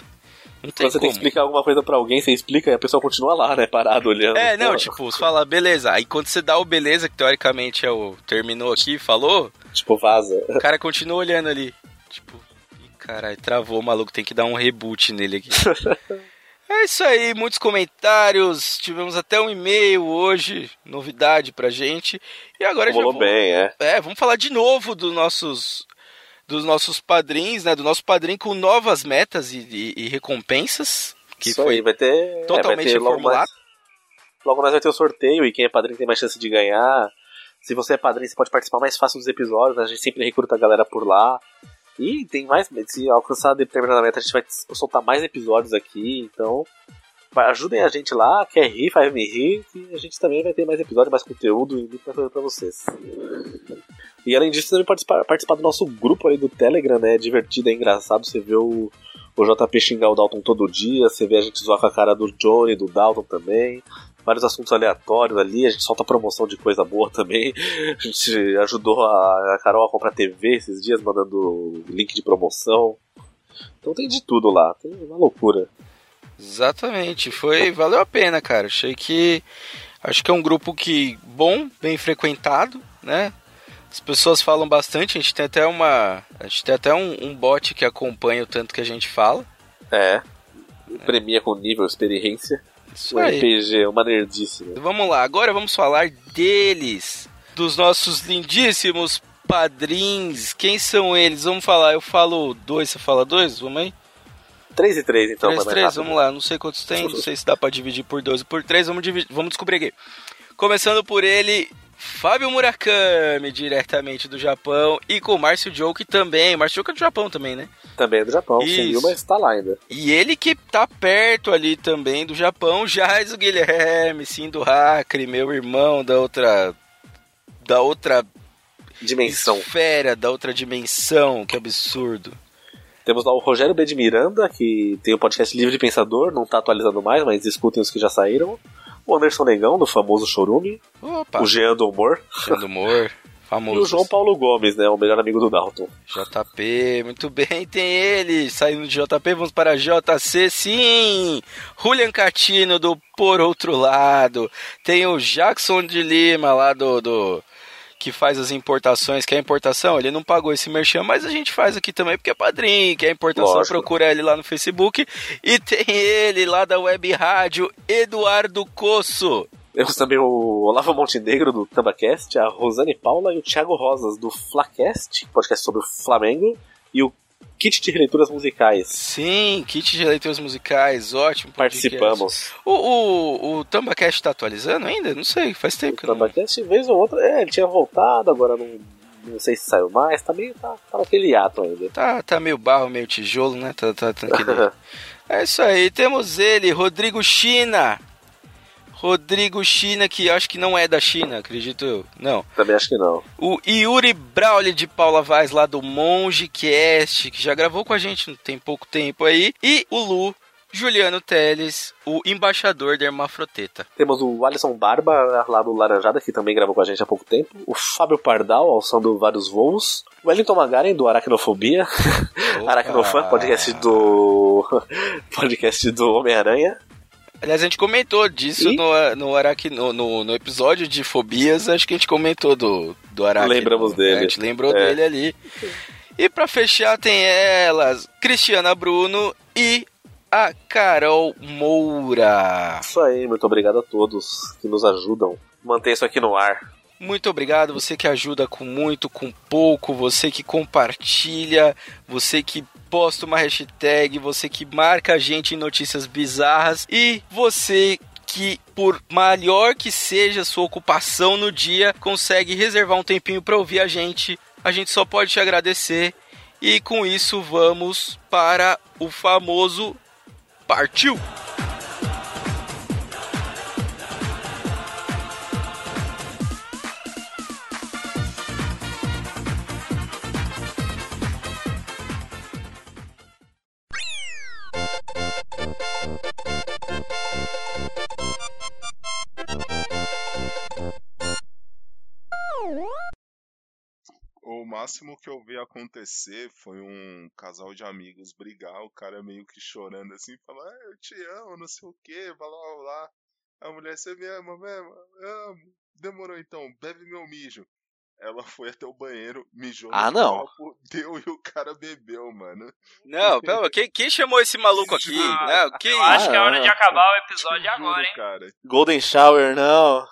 Não tem Quando você tem como. que explicar alguma coisa pra alguém, você explica e a pessoa continua lá, né? Parado olhando. É, não, Pô, tipo, você fala, beleza. Aí quando você dá o beleza, que teoricamente é o terminou aqui, falou, Tipo, vaza. o cara continua olhando ali. Tipo, ih, caralho, travou o maluco, tem que dar um reboot nele aqui. É isso aí, muitos comentários. Tivemos até um e-mail hoje, novidade pra gente. E agora já Rolou vou- bem, é. É, vamos falar de novo dos nossos dos nossos padrinhos, né? Do nosso padrinho com novas metas e, e- e recompensas. Que Isso foi aí, vai ter. é, vai totalmente ter logo reformulado. logo mais vai ter o sorteio e quem é padrinho tem mais chance de ganhar. Se você é padrinho, você pode participar mais fácil dos episódios, né? a gente sempre recruta a galera por lá. E tem mais, se alcançar determinada meta, a gente vai soltar mais episódios aqui, então ajudem a gente lá, quer rir, faz me rir, que a gente também vai ter mais episódio, mais conteúdo e muito mais coisa pra vocês. E além disso, também participar, participar do nosso grupo ali do Telegram, né? É divertido, é engraçado você ver o, o JP xingar o Dalton todo dia, você vê a gente zoar com a cara do Johnny, do Dalton também. Vários assuntos aleatórios ali, a gente solta promoção de coisa boa também. A gente ajudou a, a Carol a comprar TV esses dias, mandando link de promoção. Então tem de tudo lá, tem uma loucura. Exatamente, foi valeu a pena, cara. Achei que acho que é um grupo que bom, bem frequentado, né? As pessoas falam bastante, a gente tem até uma, a gente tem até um, um bot que acompanha o tanto que a gente fala. É. Premia com nível, experiência. Isso Um aí. RPG, uma nerdice. né? Vamos lá, agora vamos falar deles, dos nossos lindíssimos padrinhos. Quem são eles? Vamos falar. Eu falo dois, você fala dois? Vamos aí? 3 e 3, então. Três, vai mais três, rápido. vamos lá. Não sei quantos tem, não sei se dá pra dividir por dois ou por três. Vamos, dividir, vamos descobrir aqui. Começando por ele, Fábio Murakami, diretamente do Japão. E com o Márcio Joke também. Márcio Joke é do Japão também, né? Também é do Japão, Isso. sumiu, mas tá lá ainda. E ele que tá perto ali também do Japão, Jais o Guilherme, sim, do Acre, meu irmão da outra. Da outra Dimensão. esfera, da outra dimensão, que absurdo. Temos lá o Rogério B. de Miranda, que tem o podcast Livre de Pensador, não tá atualizando mais, mas escutem os que já saíram. O Anderson Negão, do famoso Chorume. Opa, O Jean do Humor. Jean do Humor, famoso. E o João Paulo Gomes, né? O melhor amigo do Dalton. JP, muito bem, tem ele. Saindo de JP, vamos para JC, sim. Julian Catino do Por Outro Lado. Tem o Jackson de Lima lá do. do que faz as importações, que é importação, ele não pagou esse merchan, mas a gente faz aqui também porque é padrinho, que é importação, Lógico. procura ele lá no Facebook. E tem ele lá da Web Rádio, Eduardo Coço. Temos também o Olavo Montenegro, do Tambacast, a Rosane Paula e o Thiago Rosas, do Flacast, podcast sobre o Flamengo. E o Kit de Releituras Musicais. Sim, kit de leituras musicais, ótimo. Participamos. O, o, o Tambacast tá atualizando ainda? Não sei, faz tempo que O não... Tambacast, vez ou outra, é, ele tinha voltado, agora não, não sei se saiu mais, tá meio, tá, tá naquele ato ainda. Tá, tá meio barro, meio tijolo, né? Tá, tá, tá É isso aí, temos ele, Rodrigo China. Rodrigo China, que acho que não é da China, acredito eu. Não. Também acho que não. O Yuri Brauli de Paula Vaz, lá do Monge Cast, que já gravou com a gente tem pouco tempo aí. E o Lu, Juliano Teles, o embaixador da Hermafroteta. Temos o Alisson Barba, lá do Laranjada, que também gravou com a gente há pouco tempo. O Fábio Pardal, alçando vários voos. O Wellington Magaren, do Aracnofobia. Aracnofan, podcast do. podcast do Homem-Aranha. Aliás, a gente comentou disso E? no, no, Araki, no, no, no episódio de Fobias, acho que a gente comentou do, do Araki. Lembramos dele. A gente lembrou É. dele ali. E pra fechar tem elas, Cristiana Bruno e a Carol Moura. Isso aí, muito obrigado a todos que nos ajudam. Manter isso aqui no ar. Muito obrigado, você que ajuda com muito, com pouco, você que compartilha, você que posta uma hashtag, você que marca a gente em notícias bizarras e você que, por maior que seja a sua ocupação no dia, consegue reservar um tempinho para ouvir a gente. A gente só pode te agradecer. E com isso vamos para o famoso Partiu! O máximo que eu vi acontecer foi um casal de amigos brigar, o cara meio que chorando assim, falar, ah, eu te amo, não sei o que, blá blá blá. A mulher, você me ama mesmo? Amo. Demorou então, bebe meu mijo. Ela foi até o banheiro, mijou Ah, no não. copo, deu e o cara bebeu, mano. Não, pera, quem, quem chamou esse maluco aqui? Não, que Eu acho que é hora Ah, de acabar o episódio agora, Juro, hein? cara. Golden Shower, não.